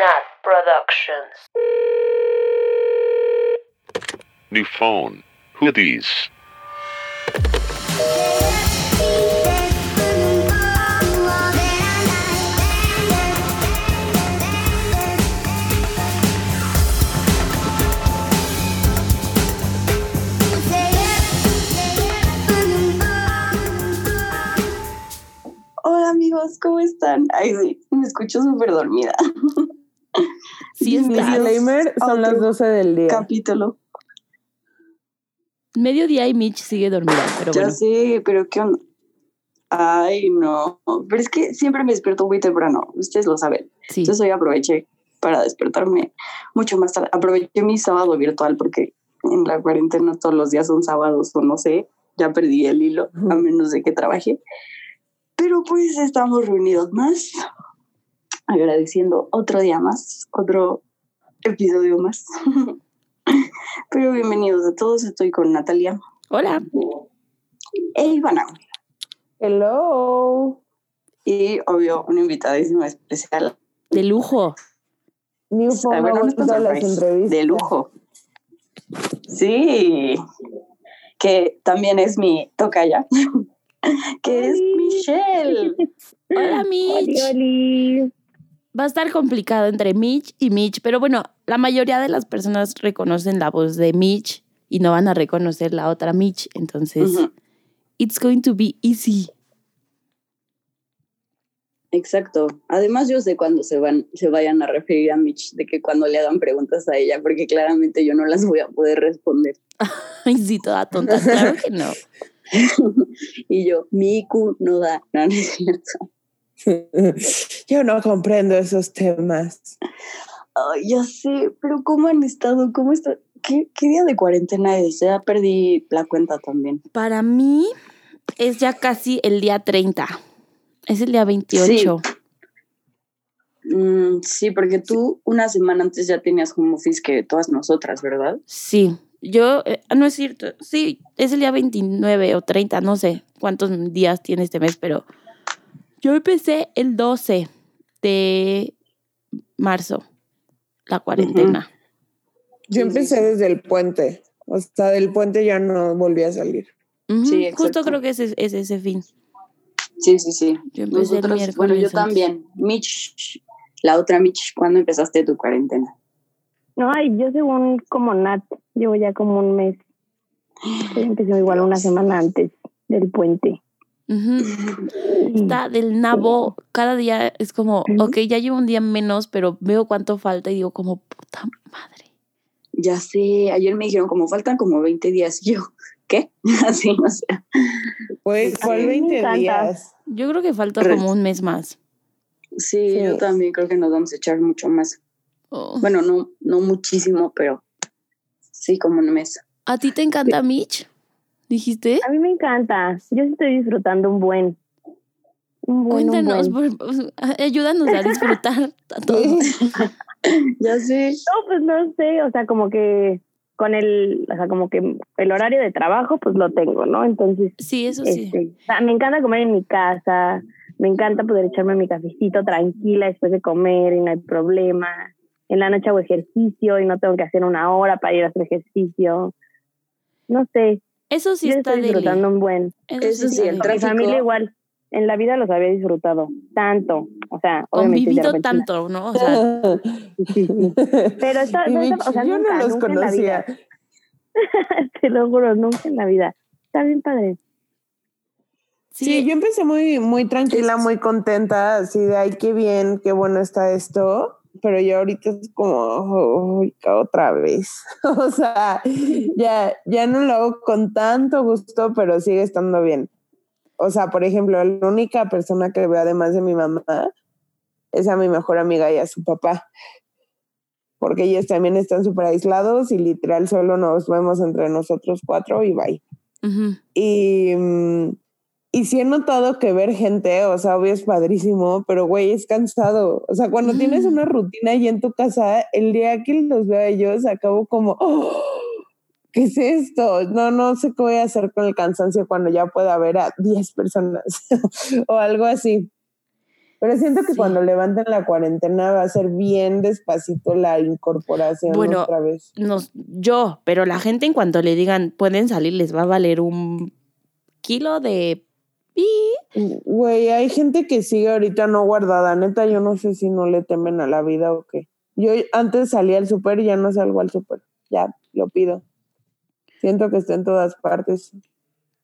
Nat Productions. New phone. Who these? Hola amigos, ¿cómo están? Ay, sí, me escucho súper dormida. Estás. Disclaimer, son las Otro 12 del día. Capítulo. Mediodía y Mitch sigue dormida, pero ya bueno. sé, pero ¿qué onda? Ay, no. Pero es que siempre me despierto muy temprano, ustedes lo saben. Sí. Entonces hoy aproveché para despertarme mucho más tarde. Aproveché mi sábado virtual porque en la cuarentena todos los días son sábados o no sé, ya perdí el hilo, a menos de que trabaje. Pero pues estamos reunidos más, agradeciendo otro día más, otro episodio más. Pero bienvenidos a todos, estoy con Natalia Hola. e Ivana. Hello. Y obvio, una invitadísima especial. De lujo. New Ah, bueno, no de lujo. Sí, que también es mi tocaya, que es Michelle. Hola, Mitch. Va a estar complicado entre Mitch y Mitch, pero bueno, la mayoría de las personas reconocen la voz de Mitch y no van a reconocer la otra Mitch. Entonces, it's going to be easy. Exacto. Además, yo sé cuándo se van, se vayan a referir a Mitch, de que cuando le hagan preguntas a ella, porque claramente yo no las voy a poder responder. Ay, sí, toda tonta. Claro que no. Y yo, mi IQ no da, no, no es cierto. Yo no comprendo esos temas. Ay, ya sé, pero ¿cómo han estado? ¿Cómo está? ¿Qué, ¿Qué día de cuarentena es? Ya perdí la cuenta también. Para mí es ya casi el día 30. Es el día 28. Mm, sí, porque tú una semana antes ya tenías home office que todas nosotras, ¿verdad? Sí, yo, eh, no es cierto, sí, es el día 29 o 30, no sé cuántos días tiene este mes, pero yo empecé el 12 de marzo, la cuarentena. Yo empecé desde el puente. O sea, del puente ya no volví a salir. Sí, Justo exacto. creo que es, es ese fin. Sí, sí, sí. Yo empecé el Nosotros, miércoles. bueno, yo también. Mitch, la otra Mitch, ¿cuándo empezaste tu cuarentena? No, ay, yo según como Nat, llevo ya como un mes. Yo empecé igual una semana antes del puente. Está del nabo, cada día es como, ok, ya llevo un día menos, pero veo cuánto falta y digo como, puta madre. Ya sé, ayer me dijeron como faltan como 20 días. Y yo, ¿qué? Así, o sea. Pues, ¿cuál mí me 20 encanta. días? Yo creo que falta como un mes más. Sí, Sí. yo también creo que nos vamos a echar mucho más. Oh. Bueno, no, no muchísimo, pero sí, como un mes. ¿A ti te encanta Mitch? ¿Dijiste? A mí me encanta. Yo sí estoy disfrutando un buen. Un buen, un Cuéntanos, buen. por- por- ayúdanos a disfrutar a todos. Ya sé. No, pues no sé, o sea, como que con el, o sea, como que el horario de trabajo, pues lo tengo, ¿no? Entonces, Sí, eso sí. este, o sea, me encanta comer en mi casa, me encanta poder echarme mi cafecito tranquila después de comer y no hay problema. En la noche hago ejercicio y no tengo que hacer una hora para ir a hacer ejercicio. No sé, Eso sí yo está estoy deli. disfrando un buen. Eso sí, está el deli. Mi tráfico. familia igual, en la vida los había disfrutado tanto, o sea, Convivido tanto, ¿no? O sea, Sí, sí. Pero Mitch, o sea, yo nunca, no los nunca conocía. Te lo juro, nunca en la vida. Está bien padre. sí, Sí, yo empecé muy, muy tranquila, muy contenta, así de ay, qué bien, qué bueno está esto. Pero yo ahorita es como, "Ay, otra vez. o sea, ya, ya no lo hago con tanto gusto, pero sigue estando bien. O sea, por ejemplo, la única persona que veo además de mi mamá es a mi mejor amiga y a su papá. Porque ellos también están súper aislados y literal solo nos vemos entre nosotros cuatro y bye. Y, mm, y sí he notado que ver gente, o sea, obvio es padrísimo, pero güey, es cansado. O sea, cuando tienes una rutina ahí en tu casa, el día que los veo a ellos, acabo como, "Oh, ¿qué es esto? No, no sé qué voy a hacer con el cansancio cuando ya pueda ver a 10 personas o algo así. Pero siento que Sí. cuando levanten la cuarentena va a ser bien despacito la incorporación Bueno, otra vez. Nos, yo, pero la gente en cuanto le digan pueden salir, les va a valer un kilo de. Güey, hay gente que sigue ahorita no guardada. Neta, yo no sé si no le temen a la vida o qué. Yo antes salía al súper y ya no salgo al súper. Ya, lo pido. Siento que está en todas partes.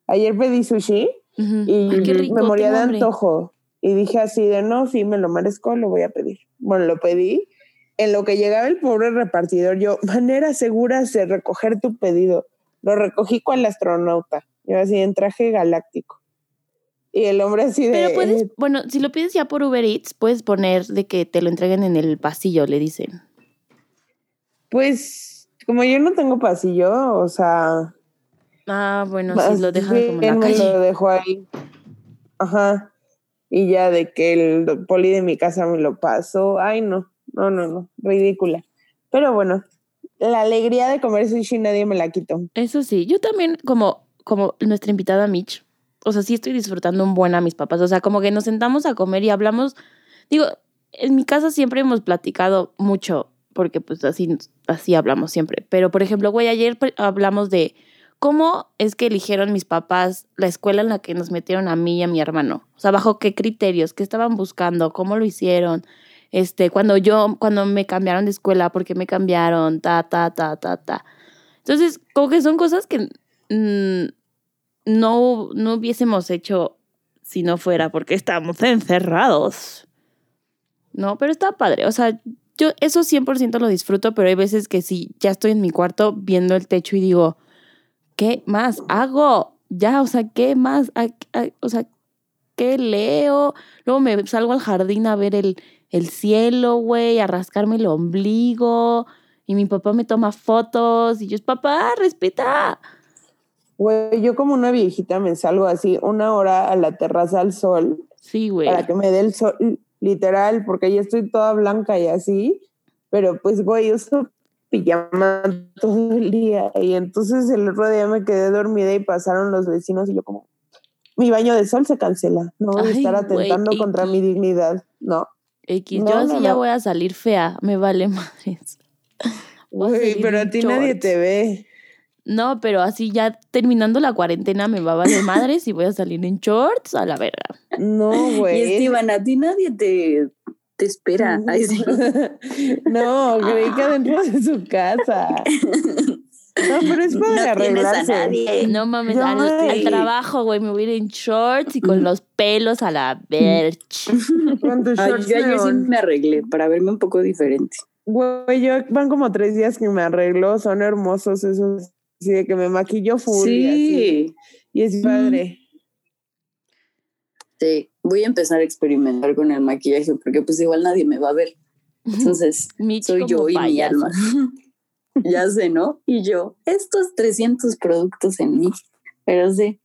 Ayer pedí sushi y Ay, rico, me moría de antojo. Y dije así de no, sí, me lo merezco, lo voy a pedir. Bueno, lo pedí. En lo que llegaba el pobre repartidor, yo, manera segura de recoger tu pedido. Lo recogí con el astronauta. Yo así en traje galáctico. Y el hombre así de... Pero puedes, eh, bueno, si lo pides ya por Uber Eats, puedes poner de que te lo entreguen en el pasillo, le dicen. Pues, como yo no tengo pasillo, o sea... Ah, bueno, si lo dejan como en la calle. lo dejo ahí. Ajá. Y ya de que el poli de mi casa me lo pasó. Ay, no, no, no, no, ridícula. Pero bueno, la alegría de comer sushi nadie me la quitó. Eso sí, yo también, como, como nuestra invitada Mitch, o sea, sí estoy disfrutando un buen a mis papás. O sea, como que nos sentamos a comer y hablamos. Digo, en mi casa siempre hemos platicado mucho, porque pues así, así hablamos siempre. Pero, por ejemplo, güey, ayer pre- hablamos de cómo es que eligieron mis papás la escuela en la que nos metieron a mí y a mi hermano. O sea, bajo qué criterios, qué estaban buscando, cómo lo hicieron. Este, cuando yo, cuando me cambiaron de escuela, por qué me cambiaron, ta, ta, ta, ta, ta. Entonces, como que son cosas que mm, no, no hubiésemos hecho si no fuera porque estamos encerrados. No, pero está padre. O sea, yo eso 100% lo disfruto, pero hay veces que sí, ya estoy en mi cuarto viendo el techo y digo, ¿qué más hago? Ya, o sea, ¿qué más? ¿A- a- o sea, ¿qué leo? Luego me salgo al jardín a ver el, el cielo, güey, a rascarme el ombligo. Y mi papá me toma fotos y yo, papá, respeta. Güey, yo como una viejita me salgo así una hora a la terraza al sol Sí, güey. para que me dé el sol, literal, porque ya estoy toda blanca y así. Pero pues, güey, uso pijama todo el día. Y entonces el otro día me quedé dormida y pasaron los vecinos y yo como, mi baño de sol se cancela. No voy a estar atentando contra mi dignidad. No. X, No, yo así no, ya no. voy a salir fea, me vale madres. Güey, pero a ti nadie te ve. No, pero así ya terminando la cuarentena me va a valer madres y voy a salir en shorts a la verga. No, Y güey. Esteban, a ti nadie te, te espera. Ay, sí. no, creí que adentro de su casa. No, pero es para No tienes a arreglarse. nadie. No mames, al, trabajo, güey, me voy a ir en shorts y con los pelos a la verge. Ay, shorts yo ayer sí me arreglé para verme un poco diferente. Güey, yo van como tres días que me arreglo, son hermosos esos, así de que me maquillo full y así. Sí, Y es padre. sí. Voy a empezar a experimentar con el maquillaje porque pues igual nadie me va a ver. Entonces, soy yo y mi alma. ya sé, ¿no? Y yo, estos 300 productos en mí. Pero sí,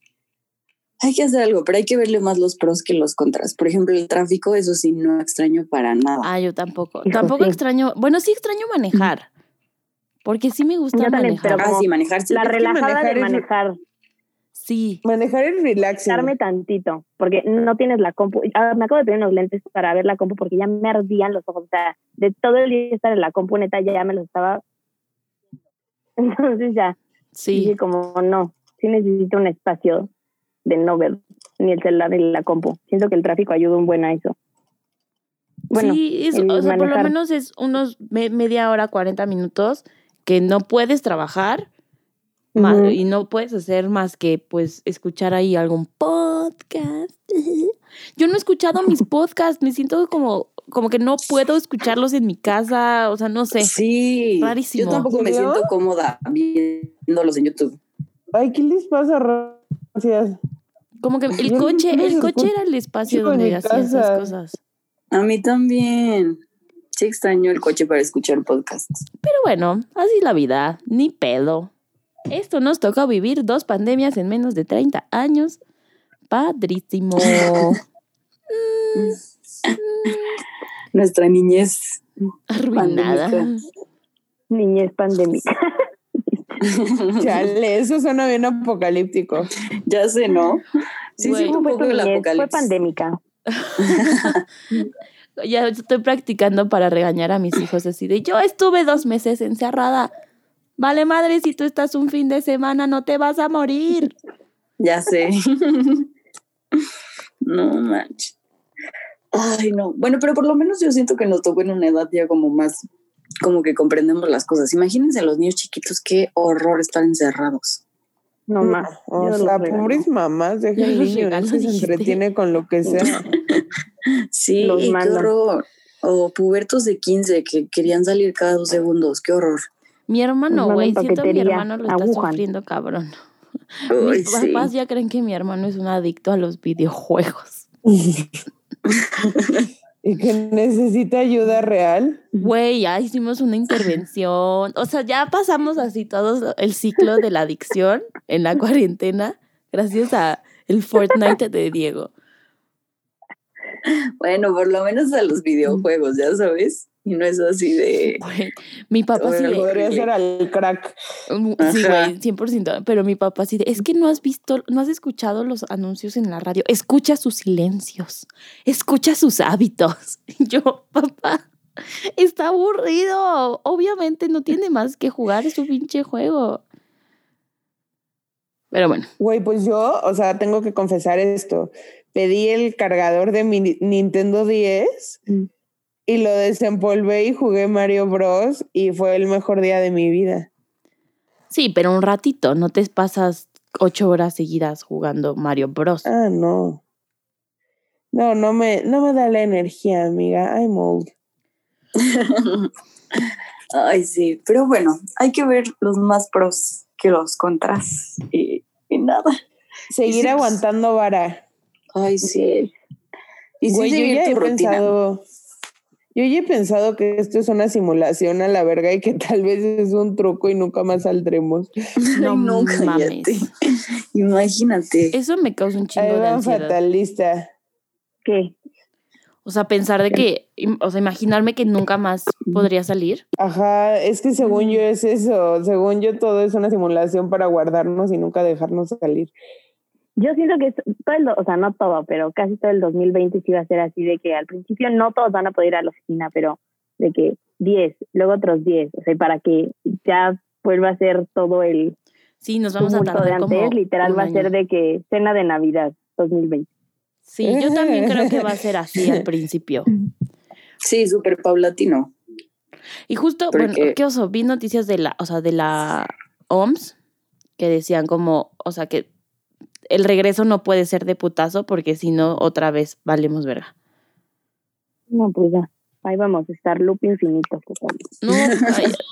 hay que hacer algo, pero hay que verle más los pros que los contras. Por ejemplo, el tráfico, eso sí, no extraño para nada. Ah, yo tampoco. Tampoco sí. extraño, bueno, sí extraño manejar. Porque sí me gusta también, manejar. pero ah, sí, manejar sí. La Es relajada manejar de es- manejar, Sí. Manejar es relaxing. darme tantito, porque no tienes la compu. Ah, me acabo de pedir unos lentes para ver la compu porque ya me ardían los ojos. O sea, de todo el día estar en la compu, neta, ya me los estaba. Entonces ya, Sí. dije como no, sí necesito un espacio de no ver ni el celular ni la compu. Siento que el tráfico ayuda un buen a eso. Bueno, sí, es- o sea, por lo menos es unos me- media hora, 40 minutos que no puedes trabajar Ujú. y no puedes hacer más que pues escuchar ahí algún podcast. Yo no he escuchado mis podcasts, me siento como como que no puedo escucharlos en mi casa, o sea, no sé. Sí, Rarísimo. yo tampoco me siento cómoda viéndolos en YouTube. Ay, ¿qué les pasa? Gracias. Como que el coche, el coche era el espacio en donde hacía esas cosas. A mí también. Sí extraño el coche para escuchar podcasts. Pero bueno, así es la vida, ni pedo. Esto nos tocó vivir dos pandemias en menos de 30 años. Padrísimo. Nuestra niñez. Arruinada. Pandémica. niñez pandémica. Chale, eso suena bien apocalíptico. ya sé, ¿no? Sí, sí, un ¿Cómo fue tu el niñez? Fue pandémica. ya estoy practicando para regañar a mis hijos así de yo estuve dos meses encerrada. Vale madre, si tú estás un fin de semana no te vas a morir. Ya sé. no manches. Ay, no. Bueno, pero por lo menos yo siento que nos tocó en una edad ya como más, como que comprendemos las cosas. Imagínense los niños chiquitos, qué horror estar encerrados. No más. O Yo sea, pobres mamás, dejen Yo el niño, regalo, no se dijiste. entretiene con lo que sea. Sí, Los qué horror. O pubertos de 15 que querían salir cada dos segundos, qué horror. Mi hermano, güey, siento mi paquetería hermano lo está sufriendo cabrón. Mis sí. papás ya creen que mi hermano es un adicto a los videojuegos. y que necesita ayuda real. Güey, ya hicimos una intervención. O sea, ya pasamos así todo el ciclo de la adicción en la cuarentena gracias a el Fortnite de Diego. Bueno, por lo menos a los videojuegos, ya sabes. Y no es así de. Mi papá sí de, Podría ser al crack. Mm, Sí, güey, 100%. Pero mi papá sí de, es que no has visto, no has escuchado los anuncios en la radio. Escucha sus silencios, escucha sus hábitos. Y Yo, papá, está aburrido. Obviamente no tiene más que jugar su pinche juego. Pero bueno, Güey, pues yo, o sea, tengo que confesar esto. Pedí el cargador de mi Ni- Nintendo 10 Mm. Y lo desempolvé y jugué Mario Bros. y fue el mejor día de mi vida. sí, pero un ratito, no te pasas ocho horas seguidas jugando Mario Bros. Ah, no. No, no me, no me da la energía, amiga. I'm old. Ay, sí. Pero bueno, hay que ver los más pros que los contras. Y, y nada. Seguir sí, pues- aguantando vara. Ay, sí. Y sí, Güey, yo ya tu he rutina. pensado, yo ya he pensado que esto es una simulación a la verga y que tal vez es un truco y nunca más saldremos. No no, mames. Imagínate. Eso me causa un chingo de ansiedad. fatalista. ¿Qué? O sea, pensar de que, o sea, imaginarme que nunca más podría salir. Ajá, es que según yo es eso, según yo todo es una simulación para guardarnos y nunca dejarnos salir. Yo siento que es todo el, o sea, no todo, pero casi todo el 2020 sí va a ser así de que al principio no todos van a poder ir a la oficina, pero de que 10, luego otros 10, o sea, para que ya vuelva a ser todo el Sí, nos vamos a de tardar como antes, literal va a ser de que cena de Navidad 2020. Sí, yo también creo que va a ser así al principio. Sí, súper paulatino. Y justo, bueno, Porque- ¿qué oso? Vi noticias de la, o sea, de la OMS que decían como, o sea, que el regreso no puede ser de putazo porque si no, otra vez valemos verga. No, pues ya, ahí vamos a estar loop infinito. No, cállate.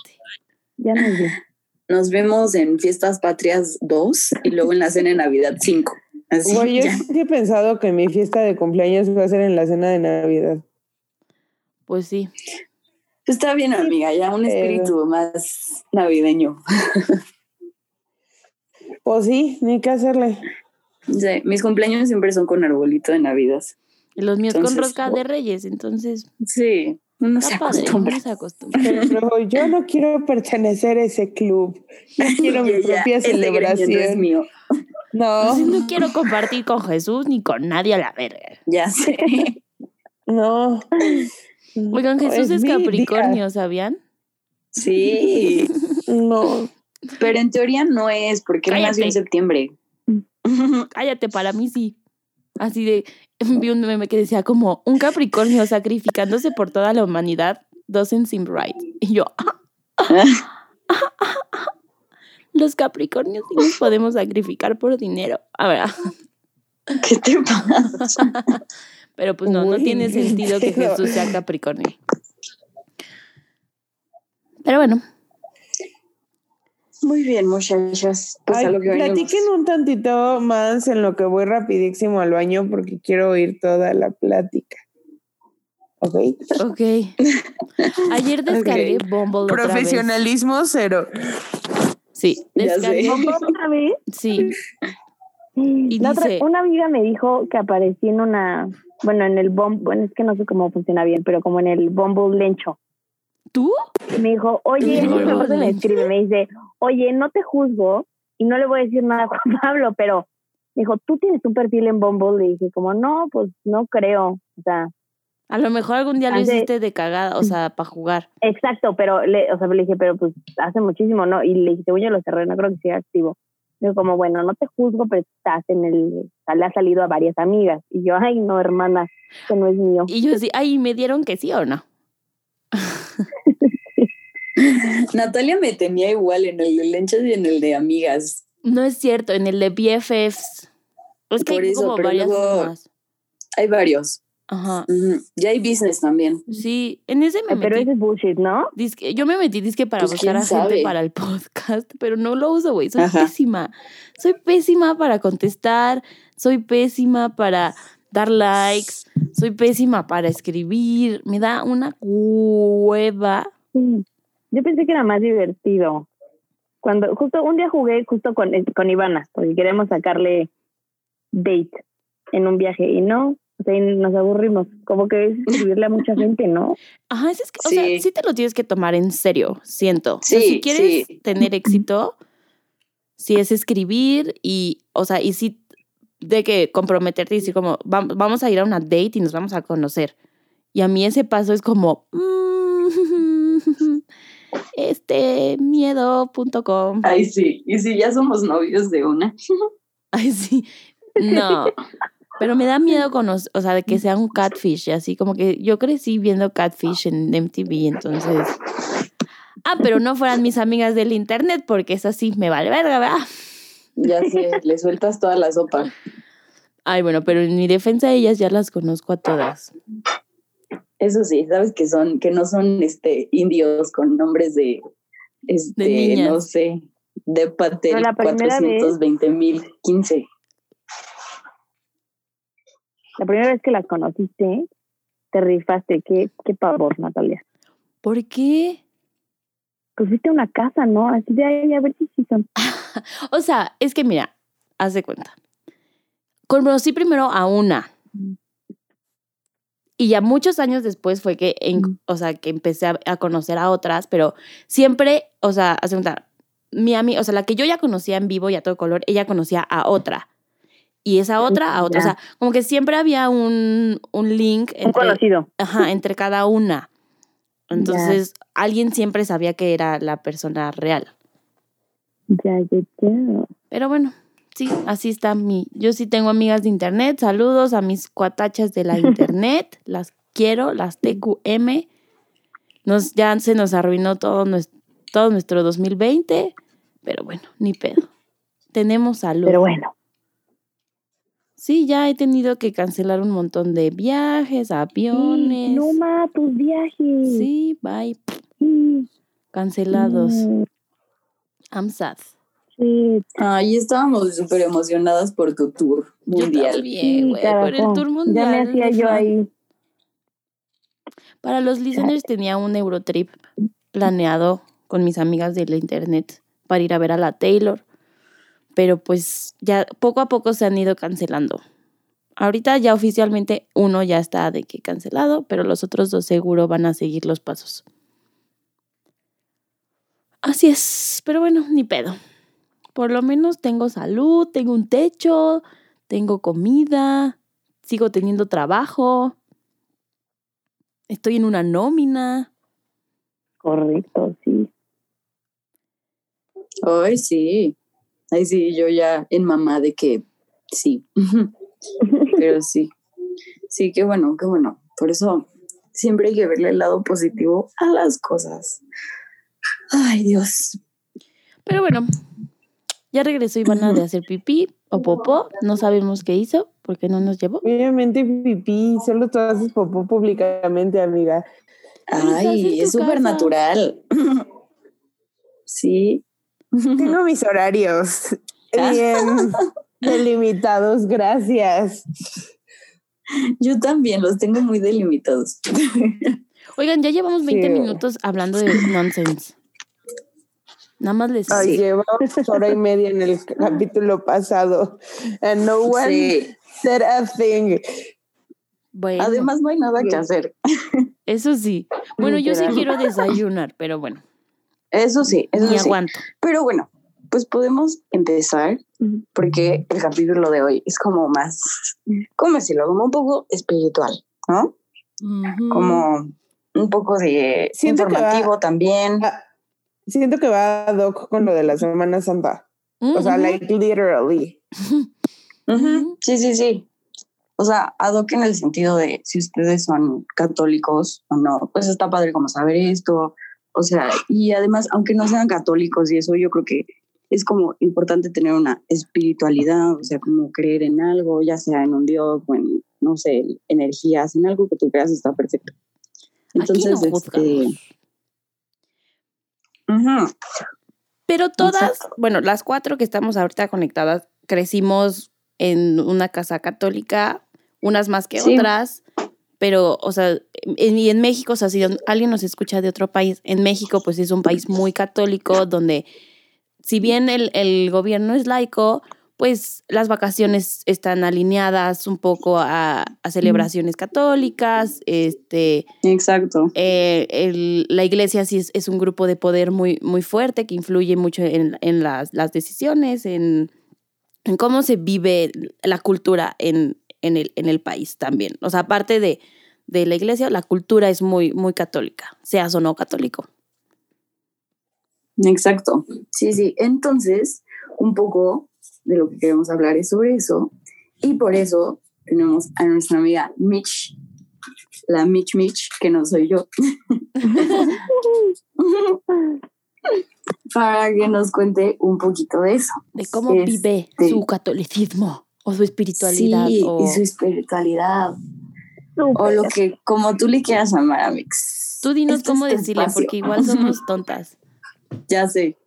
Ya nos dio. Nos vemos en Fiestas Patrias 2 y luego en la cena de Navidad 5. Así, Güey, yo he pensado que mi fiesta de cumpleaños va a ser en la cena de Navidad. Pues sí. Está bien, amiga, ya un Pero- espíritu más navideño. Pues sí, ni qué hacerle. Sí, mis cumpleaños siempre son con arbolito de Navidad. Y los míos con rosca de reyes, entonces Sí, uno se padre, acostumbra. uno se acostumbra. Pero yo no quiero pertenecer a ese club. Yo quiero mi propia el engreimiento es celebración. mío. No, Entonces no quiero compartir con Jesús ni con nadie a la verga. Ya sé. no. Oigan, Jesús es día. Capricornio, ¿sabían? Sí, No. pero en teoría no es porque él nació en Cállate. septiembre. Cállate, para mí sí. Así de, vi un meme que decía como un Capricornio sacrificándose por toda la humanidad doesn't seem right. Y yo, los Capricornios sí nos podemos sacrificar por dinero. A ver, ¿Qué te pasa? pero pues no, no tiene sentido que Jesús sea Capricornio. Pero bueno, Muy bien, muchachas. Pues Ay, a lo que platiquen un tantito más en lo que voy rapidísimo al baño porque quiero oír toda la plática. ¿Ok? ok. Ayer descargué Bumble otra vez. Profesionalismo cero. Sí, descargué. sé. ¿Otra vez? Sí, Y La otra- dice- una amiga me dijo que aparecí en una, bueno, en el Bumble, bueno, es que no sé cómo funciona bien, pero como en el Bumble Lencho. ¿tú? Y me dijo, oye, No, me no, me no. escribe, me dice, oye, no te juzgo y no le voy a decir nada a Juan Pablo, pero dijo, ¿tú tienes un perfil en Bumble? Le dije, como, no, pues no creo. O sea, A lo mejor algún día lo hiciste de cagada, o sea, para jugar. exacto, pero le, o sea, le dije, pero pues hace muchísimo, ¿no? Y le dije, según yo lo cerré, no creo que siga activo. Digo, como, bueno, no te juzgo, pero estás en el, sea, le ha salido a varias amigas. Y yo, ay, no, hermana, que no es mío. Y yo sí, ay, ¿me dieron que sí o no? Natalia me tenía igual en el de lenchas y en el de amigas. No es cierto, en el de BFFs. Es que Por hay eso, como pero varias luego- formas. Hay varios. Ajá. Ya hay business también. Sí, en ese me Ay, pero metí. ese es bullshit, ¿no? Dizque- yo me metí disque para Pues, buscar ¿quién a gente para el podcast, pero no lo uso, güey. Soy Ajá. pésima. Soy pésima para contestar, soy pésima para dar likes, soy pésima para escribir. Me da una hueva. Sí. Yo pensé que era más divertido. Cuando, justo un día jugué justo con, eh, con Ivana, porque queremos sacarle date en un viaje y no, o sea, y nos aburrimos. Como que es escribirle a mucha gente, ¿no? Ajá, es que, o sea, Sí. te lo tienes que tomar en serio, siento. O sea, Sí, si quieres sí. tener éxito, si es escribir y, o sea, y sí de que comprometerte y decir como, "Vam- vamos a ir a una date y nos vamos a conocer. Y a mí ese paso es como, mm, este, miedo.com. Ay, sí. Y si ya somos novios de una. Ay, sí. No. Pero me da miedo conocer, o sea, de que sea un catfish y así, como que yo crecí viendo catfish en MTV, entonces. Ah, pero no fueran mis amigas del internet, porque es así, me vale verga, ¿verdad? Ya sé, le sueltas toda la sopa. Ay, bueno, pero en mi defensa ellas ya las conozco a todas. Eso sí, sabes que son, que no son este indios con nombres de este, niñas. no sé, de Patel Pero la primera vez- 420 mil 15. La primera vez que las conociste, te rifaste. Qué, qué pavor, Natalia. ¿Por qué? Pues una casa, ¿no? Así de ahí, a ver si son. O sea, es que mira, haz de cuenta. Conocí primero a una. Y ya muchos años después fue que, en- o sea, que empecé a, a conocer a otras, pero siempre, o sea, haz de cuenta, mi amiga, o sea, la que yo ya conocía en vivo y a todo color, ella conocía a otra. Y esa otra a otra. O sea, como que siempre había un, un link Un entre, conocido. ajá, entre cada una. Entonces, alguien siempre sabía que era la persona real. Ya, ya, ya. Pero bueno, sí, así está mi. Yo sí tengo amigas de internet. Saludos a mis cuatachas de la internet. las quiero, las TQM. Nos, ya se nos arruinó todo nuestro, todo nuestro 2020. Pero bueno, ni pedo. Tenemos salud. Pero bueno. Sí, ya he tenido que cancelar un montón de viajes, aviones. No ma, tus viajes. Sí, bye. Sí. Cancelados. Mm, I'm sad. Ay, estábamos súper emocionadas por tu tour Yo mundial. también, Sí, güey, por el tour mundial. Ya me hacía yo ahí. Para los listeners tenía un Eurotrip planeado con mis amigas de la internet para ir a ver a la Taylor, pero pues ya poco a poco se han ido cancelando. Ahorita ya oficialmente uno ya está de que cancelado, pero los otros dos seguro van a seguir los pasos. Así es, pero bueno, ni pedo. Por lo menos tengo salud, tengo un techo, tengo comida, sigo teniendo trabajo, estoy en una nómina. Correcto, sí. Ay, sí. Ay, sí, yo ya en mamá de que sí. Pero sí. Sí, qué bueno, qué bueno. Por eso siempre hay que verle el lado positivo a las cosas. Ay, Dios. Pero bueno, ya regresó Ivana de hacer pipí o popó. No sabemos qué hizo porque no nos llevó. Obviamente pipí, solo tú haces popó públicamente, amiga. Ay, es súper natural. Sí. Tengo mis horarios Ah. bien delimitados, gracias. Yo también los tengo muy delimitados. Oigan, ya llevamos 20 Sí. minutos hablando de nonsense. Nada más les Ay, Sí. llevamos hora y media en el capítulo pasado. And no one Sí. said a thing. Bueno, Además, no hay nada que hacer. eso sí. Bueno, yo sí quiero desayunar, pero bueno, Eso sí, eso ni sí. aguanto. Pero bueno, pues podemos empezar porque el capítulo de hoy es como más, ¿cómo decirlo? Como un poco espiritual, ¿no? Ujú. Como un poco de Siento que va- informativo también. Ah, Siento que va ad hoc con lo de la Semana Santa. O sea, like literally. Ujú, Sí, sí, sí. O sea, ad hoc en el sentido de si ustedes son católicos o no, pues está padre como saber esto. O sea, y además, aunque no sean católicos y eso, yo creo que es como importante tener una espiritualidad, o sea, como creer en algo, ya sea en un Dios o en, no sé, energías, en algo que tú creas está perfecto. Entonces, Aquí no este, ujú, Pero todas, Exacto. bueno, las cuatro que estamos ahorita conectadas, crecimos en una casa católica, unas más que Sí. otras, pero, o sea, en, y en México, o sea, si alguien nos escucha de otro país, en México, pues es un país muy católico, donde si bien el, el gobierno es laico, pues las vacaciones están alineadas un poco a, a celebraciones católicas, este, exacto. eh, el- la iglesia sí es, es un grupo de poder muy, muy fuerte que influye mucho en, en las, las decisiones, en, en cómo se vive la cultura en, en, el, en el país también. O sea, aparte de, de la iglesia, la cultura es muy, muy católica, seas o no católico. Exacto. Sí, sí. Entonces, un poco de lo que queremos hablar es sobre eso. Y por eso tenemos a nuestra amiga Mitch, la Mitch Mitch, que no soy yo, para que nos cuente un poquito de eso. De cómo Este, vive su catolicismo o su espiritualidad. Sí, o... y su espiritualidad. O lo que, como tú le quieras llamar a Mix. Tú dinos Este es cómo tu decirle, espacio. porque igual somos tontas. Ya sé.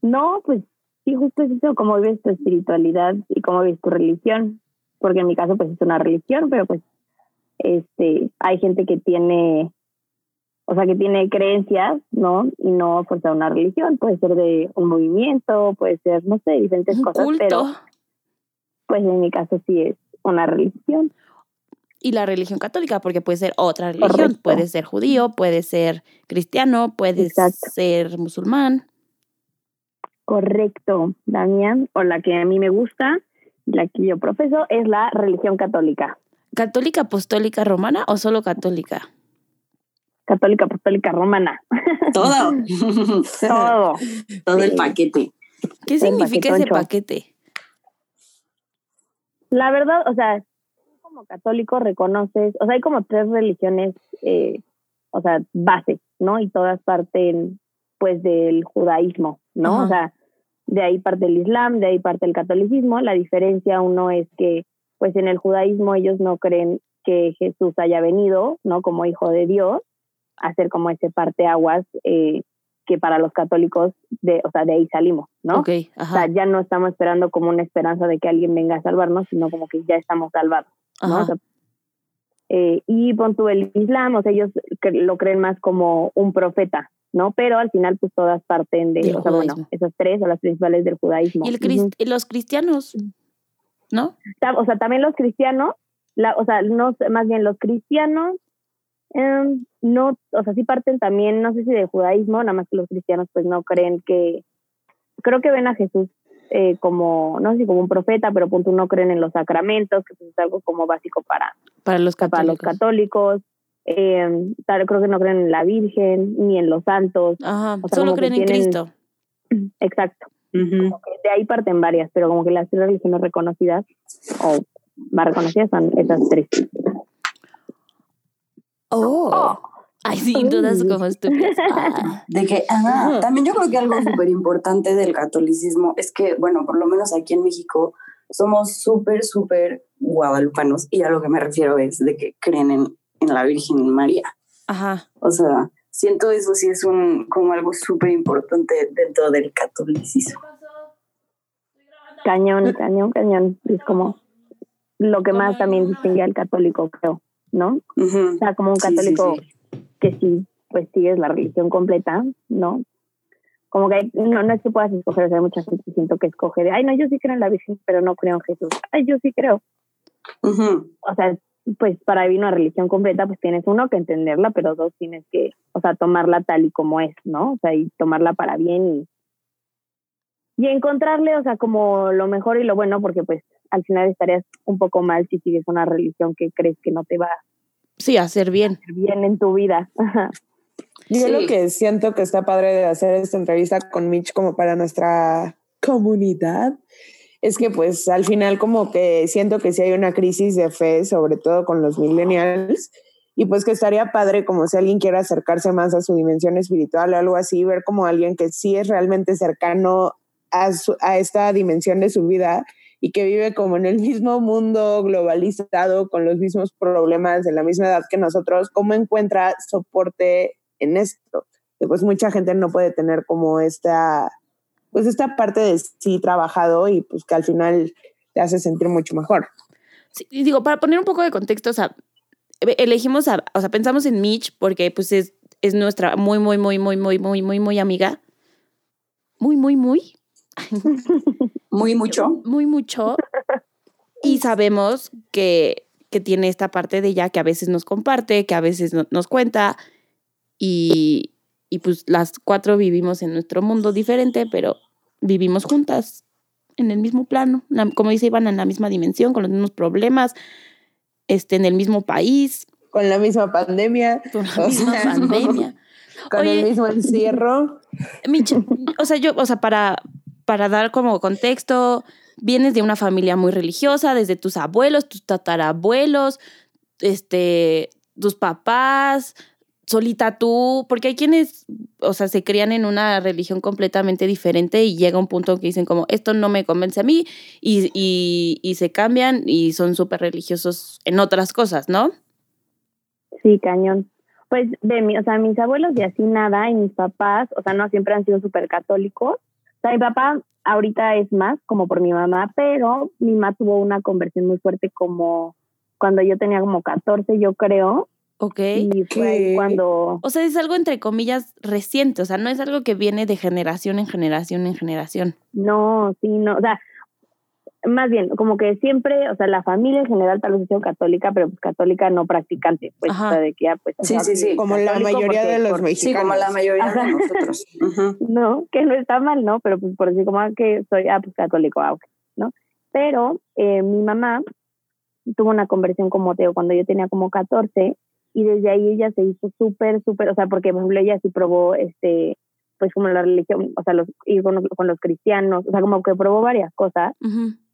No, pues sí, justo es eso, cómo vives tu espiritualidad y cómo vives tu religión. Porque en mi caso, pues es una religión, pero pues este hay gente que tiene, o sea, que tiene creencias, ¿no? Y no fuerza una religión. Puede ser de un movimiento, puede ser, no sé, diferentes Un cosas, pero culto. pues en mi caso sí es una religión. y la religión católica, porque puede ser otra religión, Correcto. puede ser judío, puede ser cristiano, puede Exacto. ser musulmán. Correcto, Damián, o la que a mí me gusta, la que yo profeso, es la religión católica. ¿Católica apostólica romana o solo católica? Católica apostólica romana. Todo. Todo. Todo el paquete. ¿Qué El significa ese paquete? La verdad, o sea, como católico reconoces, o sea, hay como tres religiones, eh, o sea, bases, ¿no? Y todas parten, pues, del judaísmo, ¿no? Ajá. O sea, de ahí parte el islam, de ahí parte el catolicismo. La diferencia, uno, es que, pues, en el judaísmo ellos no creen que Jesús haya venido, ¿no? Como hijo de Dios, a ser como ese parteaguas eh, que para los católicos, de, o sea, de ahí salimos, ¿no? Ok, O sea, ajá, ya no estamos esperando como una esperanza de que alguien venga a salvarnos, sino como que ya estamos salvados, ¿no? O ajá. sea, eh, y pon tú el Islam, o sea, ellos lo creen más como un profeta, ¿no? Pero al final, pues todas parten de, Del o sea, bueno, esas tres son las principales del judaísmo. Y el cris- Ujú. y los cristianos, ¿no? O sea, también los cristianos, la, o sea, no, más bien los cristianos, em, no, o sea, sí parten también, no sé si de judaísmo, nada más que los cristianos pues no creen que, creo que ven a Jesús eh, como, no sé si como un profeta, pero punto no creen en los sacramentos, que pues es algo como básico para, Para los para los católicos. Em, tal, creo que no creen en la Virgen ni en los santos. Ajá, o sea, solo creen en Cristo. Exacto. Ujú. Como que de ahí parten varias, pero como que las tres religiones reconocidas o más reconocidas son esas tres. Oh. Ay, sí, Ay. como estúpidas. Ah. De que, Ajá. también yo creo que algo súper importante del catolicismo es que, bueno, por lo menos aquí en México somos súper, súper guadalupanos y a lo que me refiero es de que creen en, en la Virgen María. Ajá. O sea, siento eso sí es un como algo súper importante dentro del catolicismo. Cañón, cañón, cañón. Es como lo que más también distingue al católico, creo, ¿no? O sea, como un Sí, sí, católico sí. que sí, pues sigues la religión completa, ¿no? Como que hay- no, no es que puedas escoger, o sea, hay mucha gente que siento que escoge de, ay, no, yo sí creo en la Virgen, pero no creo en Jesús. Ay, yo sí creo. O sea, pues para vivir una religión completa, pues tienes uno que entenderla, pero dos tienes que, o sea, tomarla tal y como es, ¿no? O sea, y tomarla para bien y, y encontrarle, o sea, como lo mejor y lo bueno, porque pues al final estarías un poco mal si sigues una religión que crees que no te va a Sí, hacer bien. hacer bien en tu vida. Yo Sí. lo que siento que está padre de hacer esta entrevista con Mitch como para nuestra comunidad es que pues al final como que siento que sí hay una crisis de fe, sobre todo con los millennials, y pues que estaría padre como si alguien quiere acercarse más a su dimensión espiritual o algo así, ver como alguien que sí es realmente cercano a, a esta dimensión de su vida y que vive como en el mismo mundo globalizado, con los mismos problemas de la misma edad que nosotros, cómo encuentra soporte en esto. Pues mucha gente no puede tener como esta, pues esta parte de sí trabajado y pues que al final te hace sentir mucho mejor. Sí, y digo, para poner un poco de contexto, o sea, e- elegimos a, o sea, pensamos en Mitch porque pues es, es nuestra muy, muy, muy, muy, muy, muy, muy, muy amiga. Muy, muy, muy, Muy mucho. muy mucho. Y sabemos que, que tiene esta parte de ella que a veces nos comparte, que a veces no- nos cuenta. Y, y pues las cuatro vivimos en nuestro mundo diferente, pero vivimos juntas en el mismo plano. la- Como dice Iván, en la misma dimensión, con los mismos problemas, este, en el mismo país, Con la misma pandemia, con la misma sea, pandemia. con Oye. el mismo encierro. Mitch, o sea, yo, o sea, para, para dar como contexto, vienes de una familia muy religiosa, desde tus abuelos, tus tatarabuelos, este, tus papás, solita tú, porque hay quienes, o sea, se crían en una religión completamente diferente y llega un punto que dicen como, esto no me convence a mí, y, y, se cambian y son súper religiosos en otras cosas, ¿no? Sí, cañón. Pues de mi, o sea, mis abuelos y así nada, y mis papás, o sea, no siempre han sido súper católicos. O sea, mi papá ahorita es más como por mi mamá, pero mi mamá tuvo una conversión muy fuerte como cuando yo tenía como 14, yo creo, Ok. y fue ahí ¿Qué? cuando, O sea, es algo entre comillas reciente, o sea, no es algo que viene de generación en generación en generación. no, sí, no, o sea, más bien, como que siempre, o sea, la familia en general tal vez ha sido católica, pero pues católica no practicante, pues, Ajá. o sea, de que ya, pues, Sí, o sea, sí, sí. Como la mayoría porque de los por- Sí, mexicanos. como la mayoría Ajá. de nosotros. No, que no está mal, ¿no? Pero pues por decir como ah, que soy, ah, pues católico, ah, ok, ¿no? Pero eh, mi mamá tuvo una conversión como te digo, cuando yo tenía como 14 y desde ahí ella se hizo súper, súper, o sea, porque por ejemplo ella sí probó, este, pues como la religión, o sea, los, ir con, los- con los cristianos, o sea, como que probó varias cosas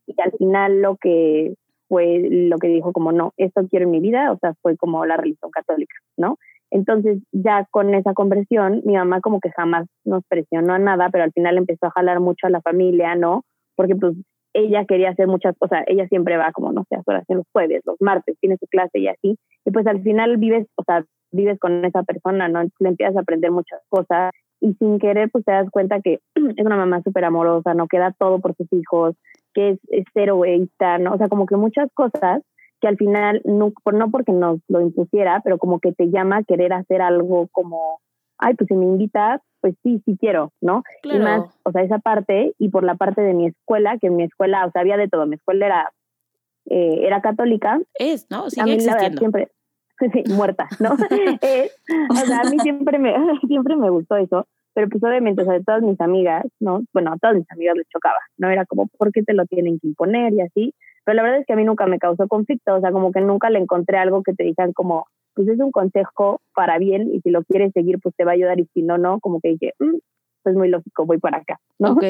y al final lo que fue lo que dijo como no, esto quiero en mi vida, o sea, fue como la religión católica, ¿no? Entonces ya con esa conversión, mi mamá como que jamás nos presionó a nada, pero al final empezó a jalar mucho a la familia, ¿no? Porque pues ella quería hacer muchas cosas, ella siempre va como, no sé, a su oración los jueves, los martes, tiene su clase y así, y pues al final vives, o sea, vives con esa persona, ¿no? Le empiezas a aprender muchas cosas y sin querer pues te das cuenta que es una mamá súper amorosa, ¿no? Que da todo por sus hijos, que es, es cero egoísta, ¿no? O sea, como que muchas cosas que al final, no, no porque nos lo impusiera, pero como que te llama a querer hacer algo como, ay, pues si me invitas, pues sí, sí quiero, ¿no? Y Claro. más, o sea, esa parte y por la parte de mi escuela, que en mi escuela, o sea, había de todo, mi escuela era, eh, era católica, Es, ¿no? a Sigue mí la verdad siempre sí, muerta, ¿no? Eh, o sea, a mí siempre me, siempre me gustó eso, pero pues obviamente, o sea, de todas mis amigas, ¿no? Bueno, a todas mis amigas les chocaba, ¿no? Era como, ¿por qué te lo tienen que imponer y así? Pero la verdad es que a mí nunca me causó conflicto, o sea, como que nunca le encontré algo que te digan como, pues es un consejo para bien y si lo quieres seguir, pues te va a ayudar y si no, no, como que dije, "Mm, pues muy lógico, voy para acá, ¿no? Ok.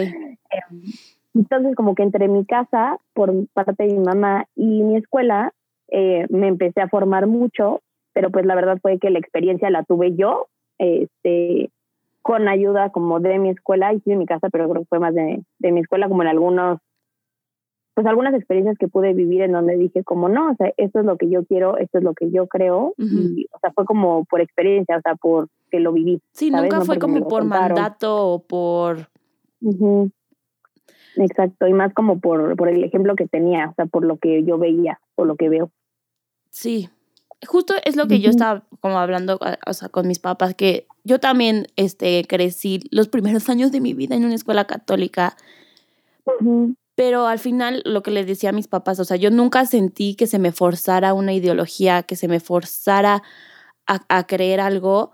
Entonces, como que entre mi casa, por parte de mi mamá y mi escuela, eh, me empecé a formar mucho, pero pues la verdad fue que la experiencia la tuve yo, este, con ayuda como de mi escuela y sí de mi casa, pero creo que fue más de, de mi escuela, como en algunos, pues algunas experiencias que pude vivir en donde dije como no, o sea, esto es lo que yo quiero, esto es lo que yo creo, y o sea, fue como por experiencia, o sea, por que lo viví. Sí, ¿sabes? nunca No fue como por mandato o por... Exacto, y más como por, por el ejemplo que tenía, o sea, por lo que yo veía, por lo que veo. Sí. Justo es lo que yo estaba como hablando, o sea, con mis papás, que yo también este, crecí los primeros años de mi vida en una escuela católica, pero al final lo que les decía a mis papás, o sea, yo nunca sentí que se me forzara una ideología, que se me forzara a, creer algo,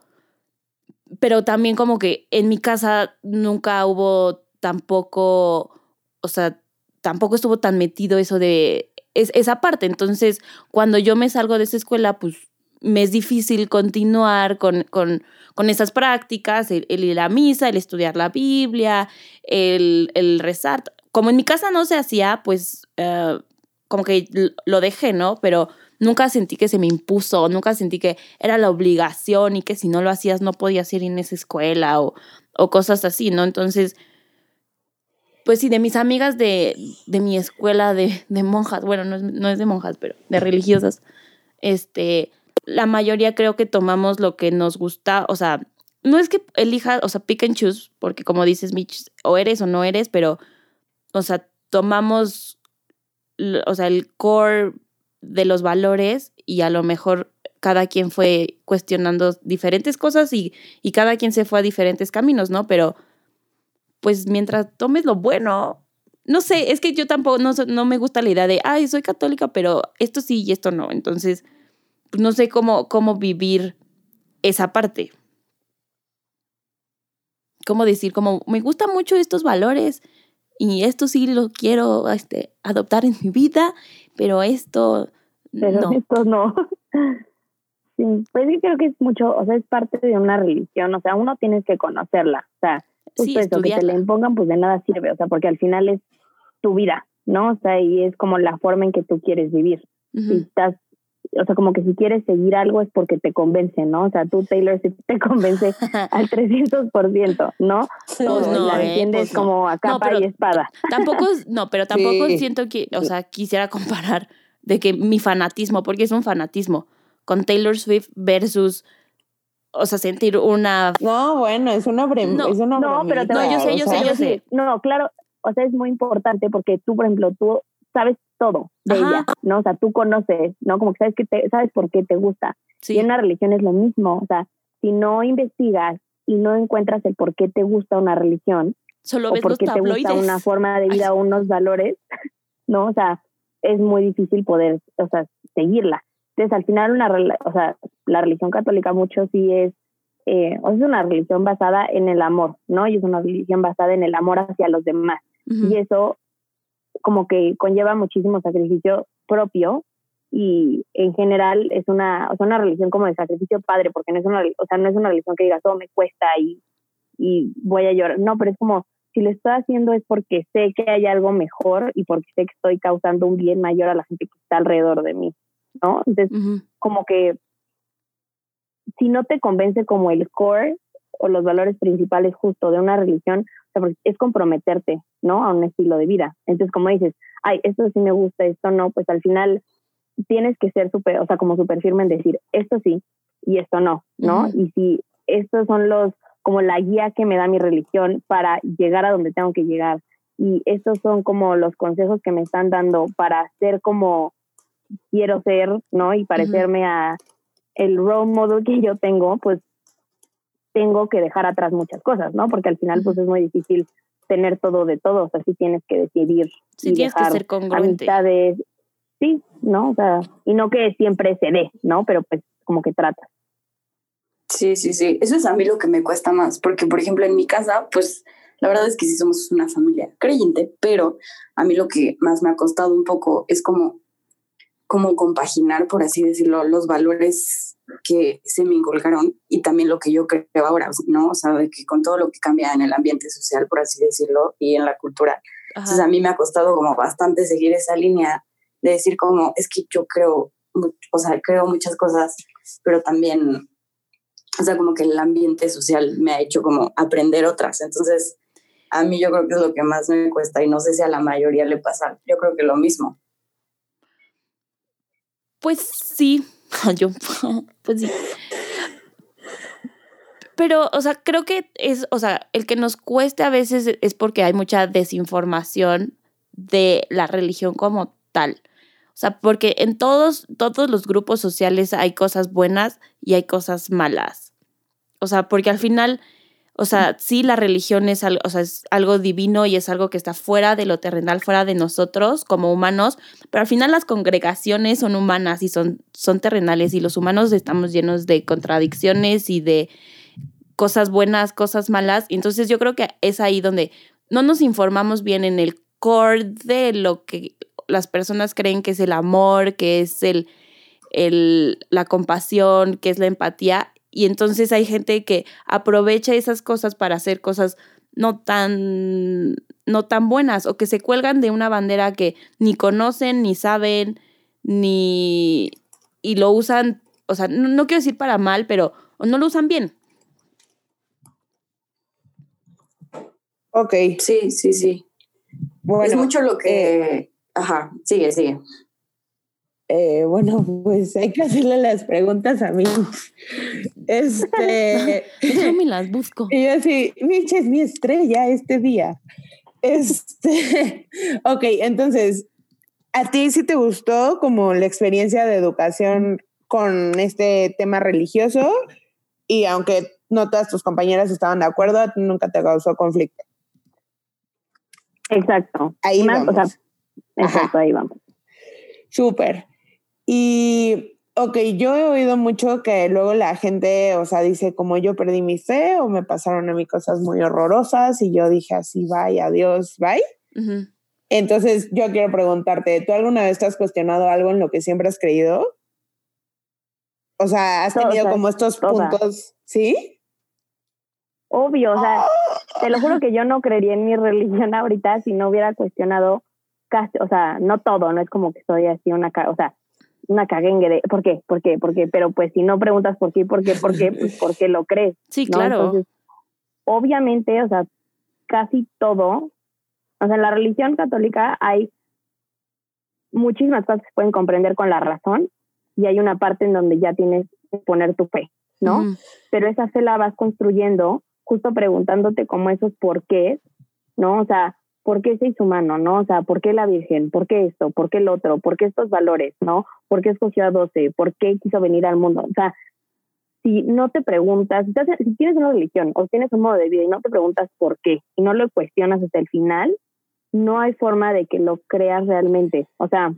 pero también como que en mi casa nunca hubo tampoco, o sea, tampoco estuvo tan metido eso de es, esa parte. Entonces, cuando yo me salgo de esa escuela, pues me es difícil continuar con, con, con esas prácticas, el, ir a misa, el estudiar la Biblia, el rezar. Como en mi casa no se hacía, pues uh, como que lo dejé, ¿no? Pero nunca sentí que se me impuso, nunca sentí que era la obligación y que si no lo hacías no podías ir en esa escuela o, cosas así, ¿no? Entonces, pues sí, de mis amigas de, de mi escuela de, monjas, bueno, no es, no es de monjas, pero de religiosas, este, la mayoría creo que tomamos lo que nos gusta, o sea, no es que elija, o sea, pick and choose, porque como dices, Mitch, o eres o no eres, pero, o sea, tomamos, o sea, el core de los valores y a lo mejor cada quien fue cuestionando diferentes cosas y, y cada quien se fue a diferentes caminos, ¿no? Pero, pues mientras tomes lo bueno, no sé, es que yo tampoco, no, no me gusta la idea de, ay, soy católica, pero esto sí y esto no. Entonces, no sé cómo, cómo vivir esa parte. ¿Cómo decir? Como me gustan mucho estos valores y esto sí lo quiero este, adoptar en mi vida, pero esto pero no. esto no. Sí, pues sí creo que es mucho, o sea, es parte de una religión, o sea, uno tienes que conocerla, o sea, Sí, eso, que te la impongan, pues de nada sirve, o sea, porque al final es tu vida, ¿no? O sea, y es como la forma en que tú quieres vivir. Ujú. Si estás, o sea, como que si quieres seguir algo es porque te convence, ¿no? O sea, tú, Taylor, si te convence al 300%, ¿no? Pues no, la ¿eh? defiendes Pues no. como a capa pero- y espada. Tampoco, no, pero tampoco Sí. siento que, o sea, quisiera comparar de que mi fanatismo, porque es un fanatismo, con Taylor Swift versus, o sea, sentir una... No, bueno, es una broma. No, es una No, pero te No, yo a- sé, yo o sé, yo sé. No, claro, o sea, es muy importante porque tú, por ejemplo, tú sabes todo de Ajá. ella, ¿no? O sea, tú conoces, ¿no? Como que sabes que te, sabes por qué te gusta. Sí, Y en una religión es lo mismo, o sea, si no investigas y no encuentras el por qué te gusta una religión solo o ves por qué te gusta una forma de Ay. vida o unos valores, ¿no? O sea, es muy difícil poder, o sea, seguirla. Entonces, al final, una, o sea, la religión católica mucho sí es, eh, o sea, es una religión basada en el amor, ¿no? Y es una religión basada en el amor hacia los demás. Y eso como que conlleva muchísimo sacrificio propio y en general es una, o sea, una religión como de sacrificio padre, porque no es una, o sea, no es una religión que digas, oh, me cuesta y, y voy a llorar. No, pero es como, si lo estoy haciendo es porque sé que hay algo mejor y porque sé que estoy causando un bien mayor a la gente que está alrededor de mí, ¿no? Entonces, Ujú. como que si no te convence como el core o los valores principales justo de una religión, sea, porque es comprometerte, ¿no? A un estilo de vida. Entonces, como dices, ay, esto sí me gusta, esto no, pues al final tienes que ser súper, o sea, como súper firme en decir, esto sí y esto no, ¿no? Y si estos son los, como la guía que me da mi religión para llegar a donde tengo que llegar, y estos son como los consejos que me están dando para ser como quiero ser, ¿no? Y parecerme a el role model que yo tengo, pues tengo que dejar atrás muchas cosas, ¿no? Porque al final, pues es muy difícil tener todo de todo, o sea, sí tienes que decidir Sí, y tienes que dejar ser congruente. amistades, sí, ¿no? O sea, y no que siempre se dé, ¿no? Pero pues como que trata. Sí, sí, sí. Eso es a mí lo que me cuesta más, porque por ejemplo en mi casa, pues la verdad es que sí somos una familia creyente, pero a mí lo que más me ha costado un poco es como, como compaginar, por así decirlo, los valores que se me inculcaron y también lo que yo creo ahora, ¿no? O sea, de que con todo lo que cambia en el ambiente social, por así decirlo, y en la cultura. Entonces a Ajá. mí me ha costado como bastante seguir esa línea de decir como, es que yo creo, o sea, creo muchas cosas, pero también, o sea, como que el ambiente social me ha hecho como aprender otras. Entonces, a mí yo creo que es lo que más me cuesta y no sé si a la mayoría le pasa. Yo creo que lo mismo. Pues sí, yo, pues sí. Pero, o sea, creo que es, o sea, el que nos cueste a veces es porque hay mucha desinformación de la religión como tal. O sea, porque en todos, todos los grupos sociales hay cosas buenas y hay cosas malas. O sea, porque al final, o sea, sí la religión es algo, o sea, es algo divino y es algo que está fuera de lo terrenal, fuera de nosotros como humanos, pero al final las congregaciones son humanas y son, son terrenales y los humanos estamos llenos de contradicciones y de cosas buenas, cosas malas. Y entonces yo creo que es ahí donde no nos informamos bien en el core de lo que las personas creen que es el amor, que es el, el, la compasión, que es la empatía. Y entonces hay gente que aprovecha esas cosas para hacer cosas no tan, no tan buenas o que se cuelgan de una bandera que ni conocen, ni saben, ni... y lo usan, o sea, no, no quiero decir para mal, pero no lo usan bien. Ok. Sí, sí, sí. Bueno, es mucho lo que... Ajá, sigue, sigue. eh, bueno, pues hay que hacerle las preguntas a mí. Este. Déjame las busco. Y yo así, Micha es mi estrella este día. Este, ok, entonces, ¿a ti sí te gustó como la experiencia de educación con este tema religioso? Y aunque no todas tus compañeras estaban de acuerdo, a ti nunca te causó conflicto. Exacto. Ahí Más, o sea, vamos. exacto, ahí vamos. Súper. Y, ok, yo he oído mucho que luego la gente, o sea, dice como yo perdí mi fe o me pasaron a mí cosas muy horrorosas y yo dije así, bye, adiós, bye. Entonces, yo quiero preguntarte, ¿tú alguna vez te has cuestionado algo en lo que siempre has creído? O sea, has Todas, tenido como estos todas. puntos, ¿sí? Obvio, o sea, te lo juro que yo no creería en mi religión ahorita si no hubiera cuestionado casi, o sea, no todo, no es como que soy así una, o sea, una caguengue de, ¿por qué? ¿Por qué? ¿Por qué? Pero pues si no preguntas por qué, por qué, por qué, pues porque lo crees. Sí, ¿no? claro. Entonces, obviamente, o sea, casi todo, o sea, en la religión católica hay muchísimas cosas que se pueden comprender con la razón y hay una parte en donde ya tienes que poner tu fe, ¿no? Ujú. Pero esa fe la vas construyendo justo preguntándote como esos por qué, ¿no? O sea, ¿por qué se hizo humano, no? O sea, ¿por qué la Virgen? ¿Por qué esto? ¿Por qué el otro? ¿Por qué estos valores, no? ¿Por qué escogió a 12? ¿Por qué quiso venir al mundo? O sea, si no te preguntas, si, tienes una religión o tienes un modo de vida y no te preguntas por qué y no lo cuestionas hasta el final, no hay forma de que lo creas realmente. O sea,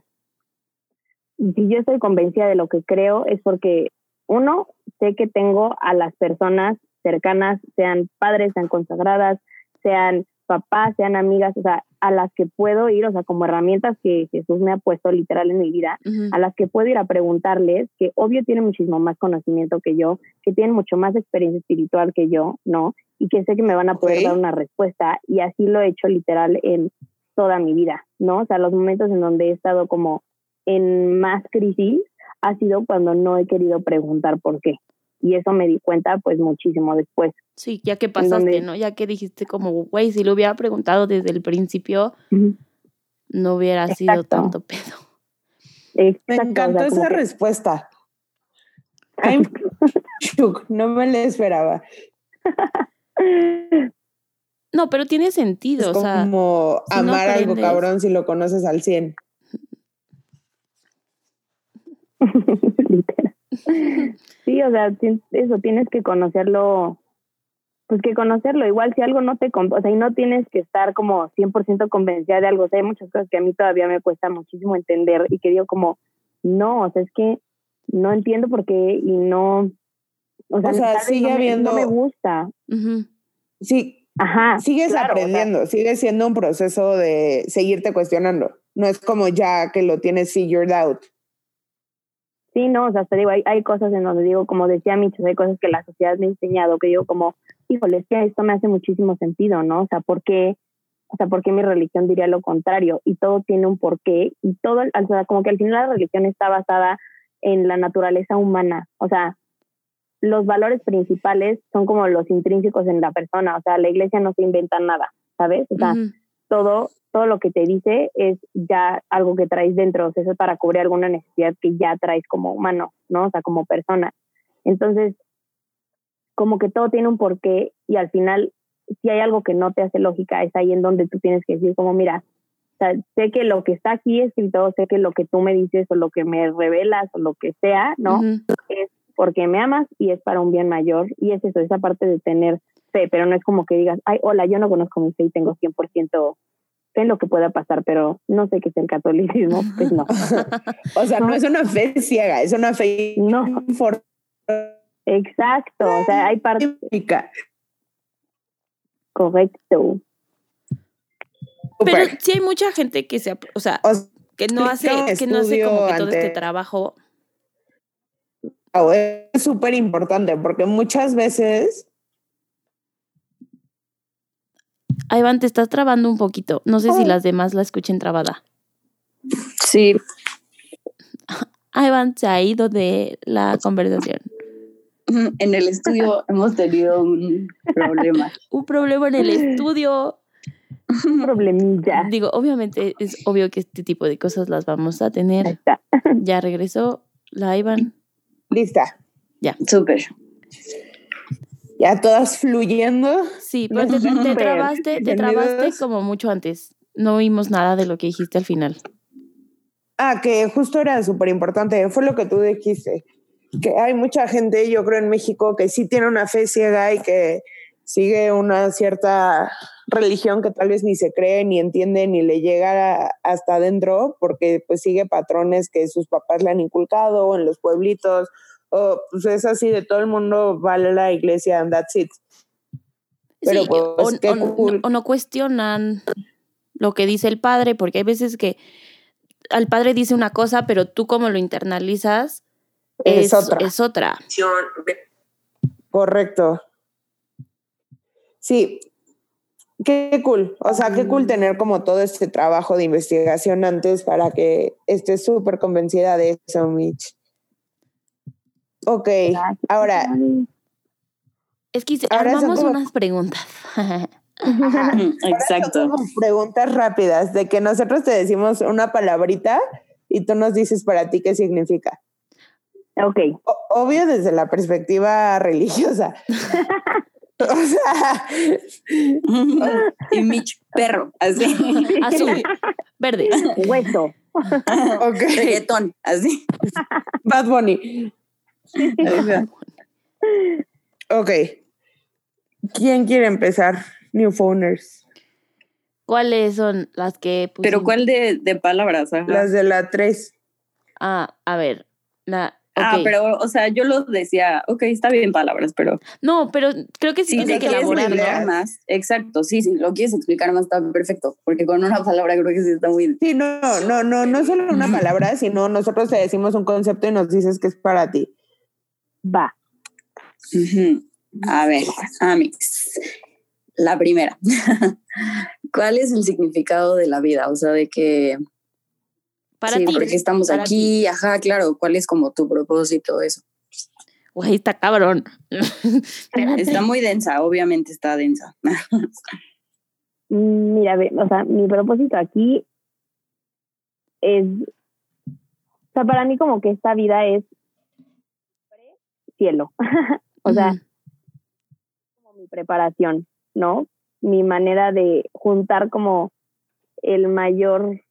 si yo estoy convencida de lo que creo es porque, uno, sé que tengo a las personas cercanas, sean padres, sean consagradas, sean papás, sean amigas, o sea, a las que puedo ir, o sea, como herramientas que Jesús me ha puesto literal en mi vida, a las que puedo ir a preguntarles, que obvio tienen muchísimo más conocimiento que yo, que tienen mucho más experiencia espiritual que yo, ¿no? Y que sé que me van a poder dar una respuesta y así lo he hecho literal en toda mi vida, ¿no? O sea, los momentos en donde he estado como en más crisis ha sido cuando no he querido preguntar por qué. Y eso me di cuenta pues muchísimo después. Sí, ya que pasaste, donde- ¿no? Ya que dijiste como, güey, si lo hubiera preguntado desde el principio, no hubiera sido tanto pedo. Exacto, Me o sea, encantó esa que- respuesta. I'm shook, no me la esperaba. No, pero tiene sentido, Es o sea, como si no amar algo cabrón si lo conoces al 100. Sí, o sea, eso tienes que conocerlo, pues que conocerlo. Igual si algo no te, o sea, y no tienes que estar como 100% convencida de algo. O sea, hay muchas cosas que a mí todavía me cuesta muchísimo entender y que digo como, no, o sea, es que no entiendo por qué y no, o sea, O sigue no me- no me gusta. Sí, Ajá. sigues claro, o sea, aprendiendo, sigue siendo un proceso de seguirte cuestionando. No es como ya que lo tienes figured out. Sí, no, o sea, te digo, hay, hay cosas en donde digo, como decía Micho, hay cosas que la sociedad me ha enseñado, que digo como, híjole, es que esto me hace muchísimo sentido, ¿no? O sea, ¿por qué, o sea, ¿por qué mi religión diría lo contrario? Y todo tiene un porqué, y todo, o sea, como que al final la religión está basada en la naturaleza humana, o sea, los valores principales son como los intrínsecos en la persona, o sea, la iglesia no se inventa nada, ¿sabes? O sea. Todo, todo lo que te dice es ya algo que traes dentro, o sea, eso es para cubrir alguna necesidad que ya traes como humano, ¿no? O sea, como persona. Entonces, como que todo tiene un porqué y al final, si hay algo que no te hace lógica, es ahí en donde tú tienes que decir como, mira, o sea, sé que lo que está aquí escrito, sé que lo que tú me dices o lo que me revelas o lo que sea, ¿no? Es porque me amas y es para un bien mayor. Y es eso, esa parte de tener fe, pero no es como que digas, ay, hola, yo no conozco mi fe y tengo 100% fe en lo que pueda pasar, pero no sé qué es el catolicismo. Pues no, O sea, no es una fe ciega, es una fe no, exacto. O sea, hay parte correcto. Pero sí hay mucha gente que se, o sea, O sea, que no hace, que no hace como que todo este trabajo. Es súper importante porque muchas veces Iván, te estás trabando un poquito. No sé si Ay. las demás la escuchen trabada. Sí, Iván se ha ido de la conversación. en el estudio hemos tenido un problema. Un problema en el estudio. Un problemilla. Digo, obviamente es obvio que este tipo de cosas las vamos a Ahí tener. está. Ya regresó la Iván. lista, Súper. Ya todas fluyendo. Sí, pero te, trabaste, te trabaste como mucho antes. No oímos nada de lo que dijiste al final. Ah, que justo era súper importante, fue lo que tú dijiste, que hay mucha gente, yo creo en México, que sí tiene una fe ciega y que sigue una cierta religión que tal vez ni se cree, ni entiende, ni le llega hasta adentro, porque pues sigue patrones que sus papás le han inculcado en los pueblitos, o pues es así de todo el mundo va a la iglesia and that's it. Pero, sí, pues, o, qué o no- cool. o no cuestionan lo que dice el padre, porque hay veces que al padre dice una cosa, pero tú como lo internalizas Es es, otra. es otra. Correcto. Sí, qué cool. O sea, qué cool tener como todo este trabajo de investigación antes para que estés súper convencida de eso, Mitch. Ok, ahora, Es que Ahora armamos como- unas preguntas. ahora son Exacto. como preguntas rápidas de que nosotros te decimos una palabrita y tú nos dices para ti qué significa. Ok. O- obvio desde la perspectiva religiosa. o sea, y Mitch, perro, así. Azul, verde. Hueso. ok. Reggaetón, así. Bad Bunny. Ok. ¿Quién quiere empezar? New Phoners. ¿Cuáles son las que pusimos? Pero ¿cuál de, de palabras? Ajá. Las de la 3. Ah, a ver. La, Ah, pero, o sea, yo lo decía, ok, está bien palabras, pero No, pero creo que sí si tiene te que elaborar, más, exacto, sí, si lo quieres explicar más está perfecto, porque con una palabra creo que sí está muy... Sí, no, no, no, no solo una palabra, sino nosotros te decimos un concepto y nos dices que es para ti. Va. Ujú. A ver, Amix, la primera. ¿Cuál es el significado de la vida? O sea, de que... Para sí, ti. porque estamos para aquí, ajá, claro, ¿cuál es como tu propósito? Eso. Güey, está cabrón. Está muy densa, obviamente está densa. Mm, Mira, ve, o sea, mi propósito aquí es, o sea, para mí como que esta vida es cielo, o sea, Ujú. como mi preparación, ¿no? Mi manera de juntar como el mayor,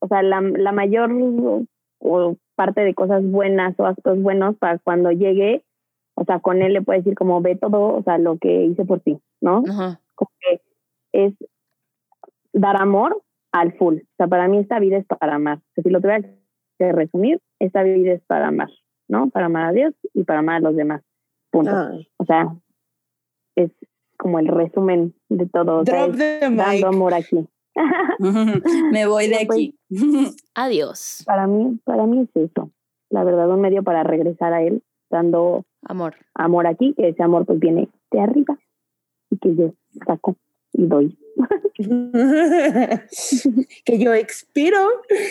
o sea, la, la mayor o parte de cosas buenas o actos buenos para cuando llegue, o sea, con él le puedo decir como ve todo, o sea, lo que hice por ti, ¿no? Ajá. como que es dar amor al full. O sea, para mí esta vida es para amar. O sea, si lo tuviera que resumir, esta vida es para amar, ¿no? Para amar a Dios y para amar a los demás. Punto. Ay. O sea, es como el resumen de todo. O sea, Drop es the mic. dando amor aquí. Me voy de pues, aquí. Adiós, Para mí, para mí es eso. La verdad, un medio para regresar a él, dando amor. amor aquí, que ese amor pues viene de arriba y que yo saco y doy. que yo expiro.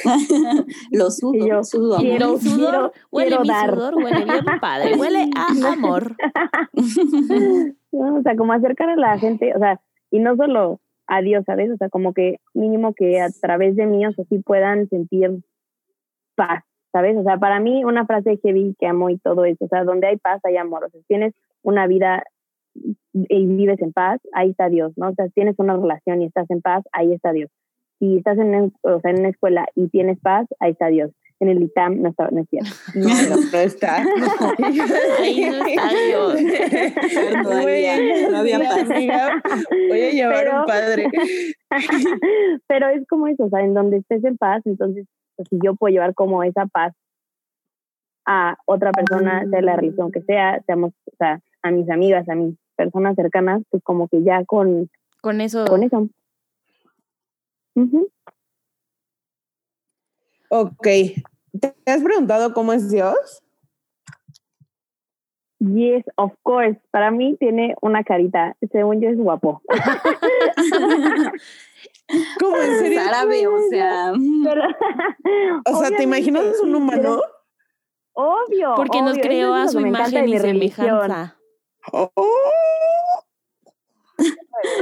Lo sudo, yo sudo. quiero- mi sudor, quiero- huele quiero mi dar. sudor, huele bien padre, huele a amor. ¿no? O sea, como acercar a la gente, o sea, y no solo a Dios, ¿sabes? O sea, como que mínimo que a través de mí, o sea, sí puedan sentir paz, ¿sabes? O sea, para mí una frase que vi que amo y todo eso, o sea, donde hay paz hay amor, o sea, tienes una vida y vives en paz, ahí está Dios, ¿no? O sea, si tienes una relación y estás en paz, ahí está Dios. Si estás en, un- o sea, en una escuela y tienes paz, ahí está Dios. En el ITAM no está, no es cierto. No, no, no está. Ahí no está Dios. Todavía, no había paz. voy a llevar Pero- un padre. Pero es como eso, o sea, en donde estés en paz, entonces, pues, si yo puedo llevar como esa paz a otra persona, sea la religión que sea, seamos, o sea, a mis amigas, a mis personas cercanas, pues como que ya con, Con eso, con eso. Ujú. Ok. ¿Te has preguntado cómo es Dios? Yes, of course. Para mí tiene una carita. Según yo es guapo. ¿Cómo en serio? árabe, o sea. Pero- O sea, ¿te imaginas un humano? Obvio. Porque nos obvio, creó a su imagen y semejanza. Oh,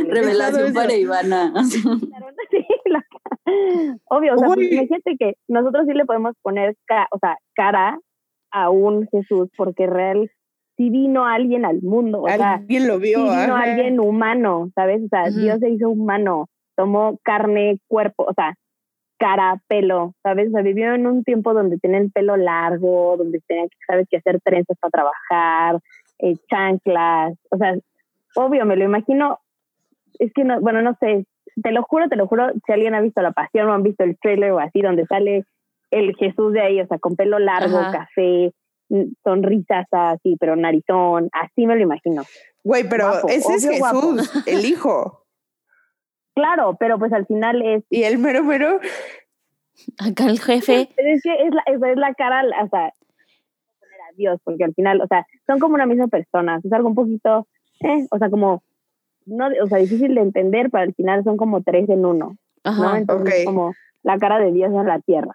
Revelación para Ivana. Sí, Obvio, o sea, pues, imagínate que nosotros sí le podemos poner ca- o sea, cara a un Jesús, porque real sí vino alguien al mundo, o sea, Alguien lo sí vio. vino ajá. alguien humano, ¿sabes? O sea. Dios se hizo humano, tomó carne, cuerpo, o sea, cara, pelo, ¿sabes? O sea, vivió en un tiempo donde tenía el pelo largo, donde tenía que, ¿sabes? Que hacer trenzas para trabajar, eh, chanclas, o sea, obvio, me lo imagino, es que no, bueno, no sé, te lo juro, te lo juro, si alguien ha visto La Pasión o han visto el trailer o así, donde sale el Jesús de ahí, o sea, con pelo largo, Ajá. café, sonrisas así, pero narizón, así me lo imagino. Güey, pero Guapo, ese es guapo. Jesús, el hijo. Claro, pero pues al final es, Y el mero mero, Acá el jefe. es que es la, es, la cara, o sea, Dios, porque al final, o sea, son como una misma persona, es algo un poquito, eh, o sea, como, no, o sea, difícil de entender, pero al final son como tres en uno, ¿no? Ajá. Entonces, ok. como la cara de Dios en la tierra.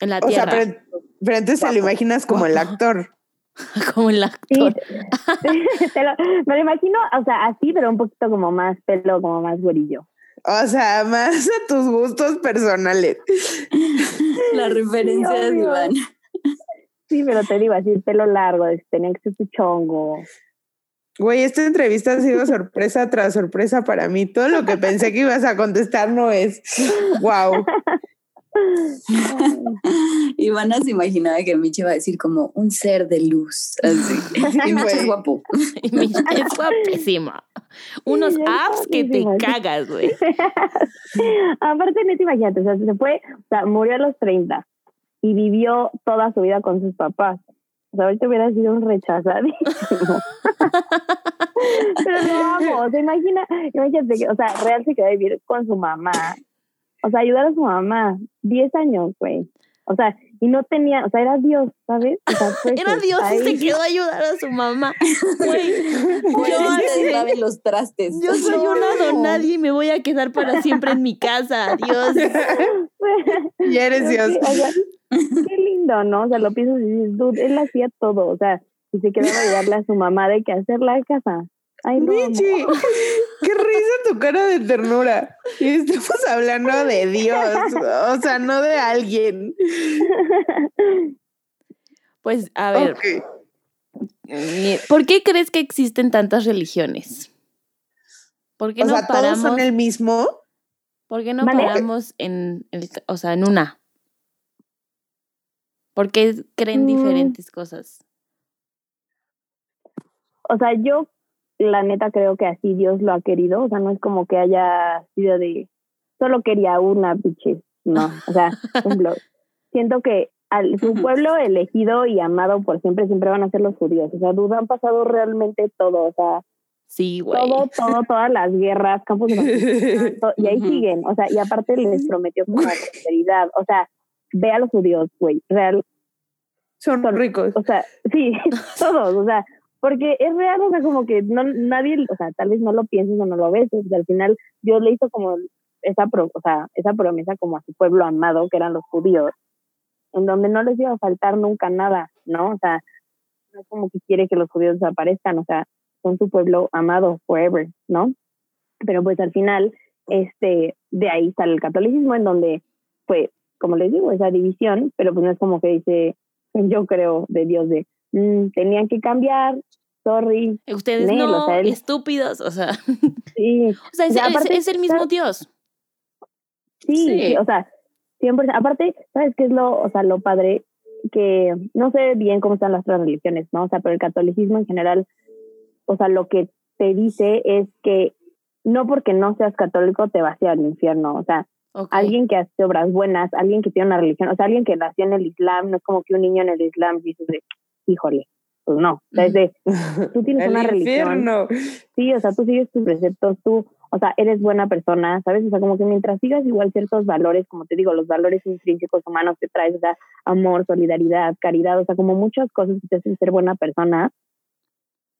En la o sea, tierra. pero, pero entonces te lo imaginas como el actor. Como el Sí, actor. te lo- me lo imagino, o sea, así, pero un poquito como más pelo, como más güerillo. O sea, más a tus gustos personales. La referencia de obvio. Ivana. Sí, pero te digo así, pelo largo, tenía que ser tu chongo. Güey, esta entrevista ha sido sorpresa tras sorpresa para mí. Todo lo que pensé que ibas a contestar no es. Wow. Ivana se imaginaba que Michi iba a decir como un ser de luz. Así. Y Michi es guapo. Y mi- es guapísima. Unos Sí, abs que te cagas, güey. Aparte, neta, imagínate, o sea, se fue, o sea, murió a los 30 y vivió toda su vida con sus papás. O sea, ahorita hubiera sido un rechazadísimo. Pero lo amo, o sea, imagina, imagínate que, o sea, real se quedó a vivir con su mamá. O sea, ayudar a su mamá, 10 años, güey. O sea, y no tenía, o sea, era Dios, ¿sabes? O sea, fue Era Dios y ahí- se quedó a ayudar a su mamá. Güey, Yo los trastes. yo soy una donadie y me voy a quedar para siempre en mi casa. Adiós. Ya eres Dios. Sí, o sea, qué lindo, ¿no? O sea, lo piensas y dices, dude, él hacía todo, o sea, y se quedaba a ayudarle a su mamá de que hacer la casa. Ay, no. Michi, qué risa tu cara de ternura. Y estamos hablando de Dios, o sea, no de alguien. Pues, a ver, ¿por qué crees que existen tantas religiones? ¿Por qué O no sea, todos son el mismo. ¿Por qué no ¿Vale? paramos en, el, o sea, en una? ¿Por qué creen Mm. diferentes cosas? O sea, yo, la neta, creo que así Dios lo ha querido. O sea, no es como que haya sido de solo quería una biche. No, o sea, siento que al, su pueblo elegido y amado por siempre, siempre van a ser los judíos. O sea, duda, han pasado realmente todo. O sea, Sí, güey. todo, todo, todas las guerras, campos de concentración, to- y ahí siguen, o sea, y aparte les prometió como prosperidad, o sea, ve a los judíos, güey, real, Son ricos. o sea, sí, todos, o sea, porque es real, o sea, como que no, nadie, o sea, tal vez no lo pienses o no lo ves, o al final Dios le hizo como esa, pro, o sea, esa promesa como a su pueblo amado, que eran los judíos, en donde no les iba a faltar nunca nada, ¿no? O sea, no es como que quiere que los judíos desaparezcan, o sea, son su pueblo amado forever, ¿no? Pero pues al final, este, de ahí sale el catolicismo, en donde, pues, como les digo, esa división, pero pues no es como que dice, yo creo de Dios de, "Mm, tenían que cambiar, sorry, Ustedes Nel, o no, sea, él- estúpidos, o sea, sí, o sea, es, O sea, es- aparte- es el mismo Dios. Sí, Sí. sí, o sea, siempre, aparte, ¿sabes qué es lo, o sea, lo padre? Que no sé bien cómo están las otras religiones, ¿no? O sea, pero el catolicismo en general, o sea, lo que te dice es que no porque no seas católico te vas a ir al infierno, o sea, alguien que hace obras buenas, alguien que tiene una religión, o sea, alguien que nació en el Islam, no es como que un niño en el Islam dice, híjole, Pues no. O sea, es de, tú tienes una religión. infierno. Sí, o sea, tú sigues tus preceptos, tú, o sea, eres buena persona, ¿sabes? O sea, como que mientras sigas igual ciertos valores, como te digo, los valores intrínsecos humanos que traes, o sea, amor, solidaridad, caridad, o sea, como muchas cosas que te hacen ser buena persona,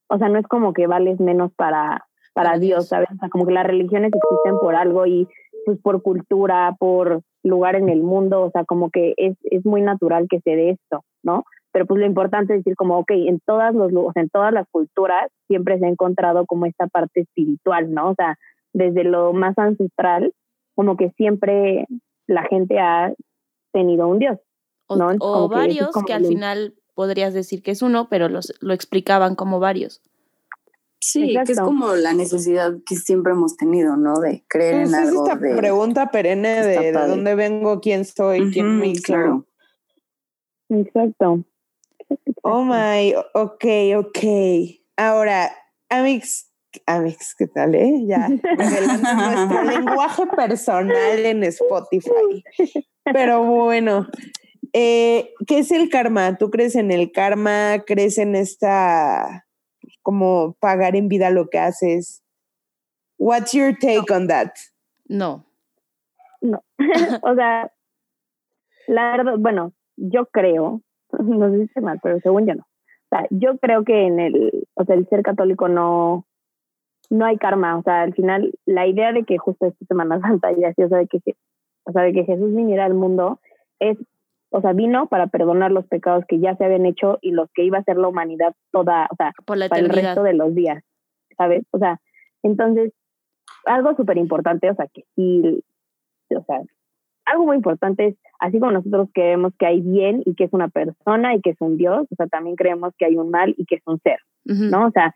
o sea, no es como que vales menos para, para Dios. ¿sabes? O sea, como que las religiones existen por algo y pues por cultura, por lugar en el mundo, o sea, como que es, es muy natural que se dé esto, ¿no? Pero pues lo importante es decir como, ok, en todas, los, lu- o sea, en todas las culturas siempre se ha encontrado como esta parte espiritual, ¿no? O sea, desde lo más ancestral, como que siempre la gente ha tenido un Dios. O, No, es o como que eso es varios que al final podrías decir que es uno, pero los, lo explicaban como varios. Sí, que es como la necesidad que siempre hemos tenido, ¿no? De creer Pues en es algo. esta de- pregunta perenne de, de dónde vengo, quién soy, quién me hizo. claro. Exacto. Oh my, ok, ok. Ahora, Amix, Amix, ¿qué tal, eh? Ya, nuestro lenguaje personal en Spotify. Pero bueno, eh, ¿qué es el karma? ¿Tú crees en el karma? ¿Crees en esta, como pagar en vida lo que haces? What's your take on that? No. o sea, la verdad, bueno, yo creo, no sé si esté mal, pero según yo no. O sea, yo creo que en el, o sea, el ser católico no, no hay karma. O sea, al final, la idea de que justo esta Semana Santa y así, o sea, de que, o sea, de que Jesús viniera al mundo es, o sea, vino para perdonar los pecados que ya se habían hecho y los que iba a hacer la humanidad toda, o sea, Por la para el resto de los días, ¿sabes? O sea, entonces, algo súper importante, o sea, que sí, o sea, algo muy importante es, así como nosotros creemos que hay bien y que es una persona y que es un Dios, o sea, también creemos que hay un mal y que es un ser. ¿no? O sea,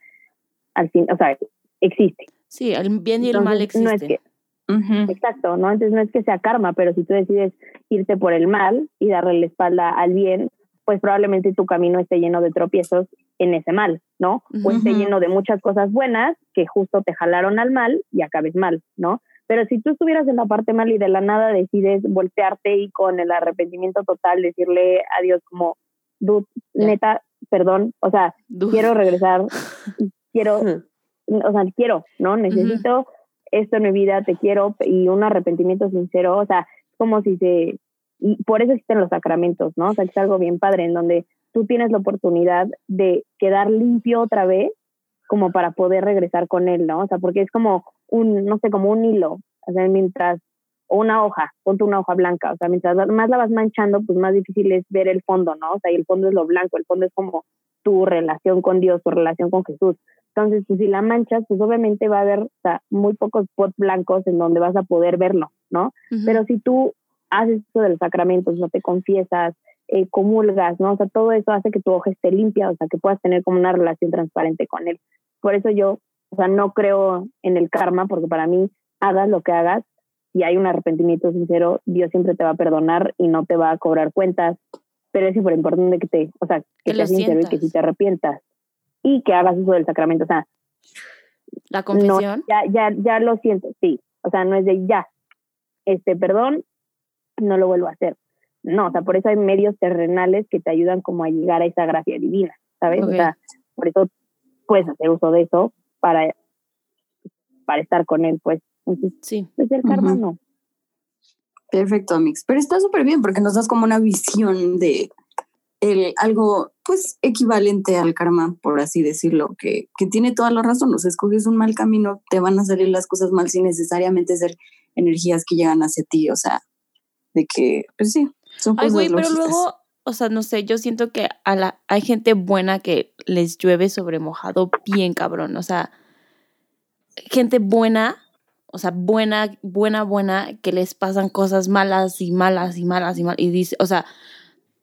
al fin, o sea, existe. Sí, el bien y el mal Entonces, no es existen. que. Exacto, ¿no? Entonces no es que sea karma, pero si tú decides irte por el mal y darle la espalda al bien, pues probablemente tu camino esté lleno de tropiezos en ese mal, ¿no? O esté lleno de muchas cosas buenas que justo te jalaron al mal y acabes mal, ¿no? Pero si tú estuvieras en la parte mal y de la nada decides voltearte y con el arrepentimiento total decirle a Dios como, dude, neta, perdón, o sea, quiero regresar, quiero o sea, quiero, ¿no? Necesito esto en mi vida, te quiero y un arrepentimiento sincero, o sea, como si se, y por eso existen los sacramentos, ¿no? O sea, que es algo bien padre en donde tú tienes la oportunidad de quedar limpio otra vez como para poder regresar con él, ¿no? O sea, porque es como un, no sé, como un hilo, o sea, mientras, o una hoja, ponte una hoja blanca, o sea, mientras más la vas manchando, pues más difícil es ver el fondo, ¿no? O sea, y el fondo es lo blanco, el fondo es como tu relación con Dios, tu relación con Jesús. Entonces, pues, si la manchas, pues obviamente va a haber o sea, muy pocos spots blancos en donde vas a poder verlo, ¿no? Pero si tú haces esto de los sacramentos, no te confiesas, eh, comulgas, ¿no? O sea, todo eso hace que tu hoja esté limpia, o sea, que puedas tener como una relación transparente con él. Por eso yo, o sea, no creo en el karma, porque para mí, hagas lo que hagas, si hay un arrepentimiento sincero, Dios siempre te va a perdonar y no te va a cobrar cuentas, pero es súper importante que te, o sea, que, Que seas sincero y que si te arrepientas y que hagas uso del sacramento, o sea, La confesión. no, ya, ya, ya lo siento, sí. O sea, no es de ya, este, perdón, no lo vuelvo a hacer. No, o sea, por eso hay medios terrenales que te ayudan como a llegar a esa gracia divina, ¿sabes? Ok. O sea, por eso puedes hacer uso de eso para, para estar con él, pues. Entonces, Sí. pues el karma no. Perfecto, Amix. Pero está súper bien porque nos das como una visión de el, algo, pues, equivalente al karma, por así decirlo, que, que tiene toda la razón. O sea, escoges un mal camino, te van a salir las cosas mal sin necesariamente ser energías que llegan hacia ti. O sea, de que, pues sí, son Ay, cosas güey, pero luego, o sea, no sé, yo siento que a la, hay gente buena que les llueve sobre mojado bien cabrón. O sea, gente buena, o sea, buena, buena, buena, que les pasan cosas malas y malas y malas y malas. Y dice, o sea,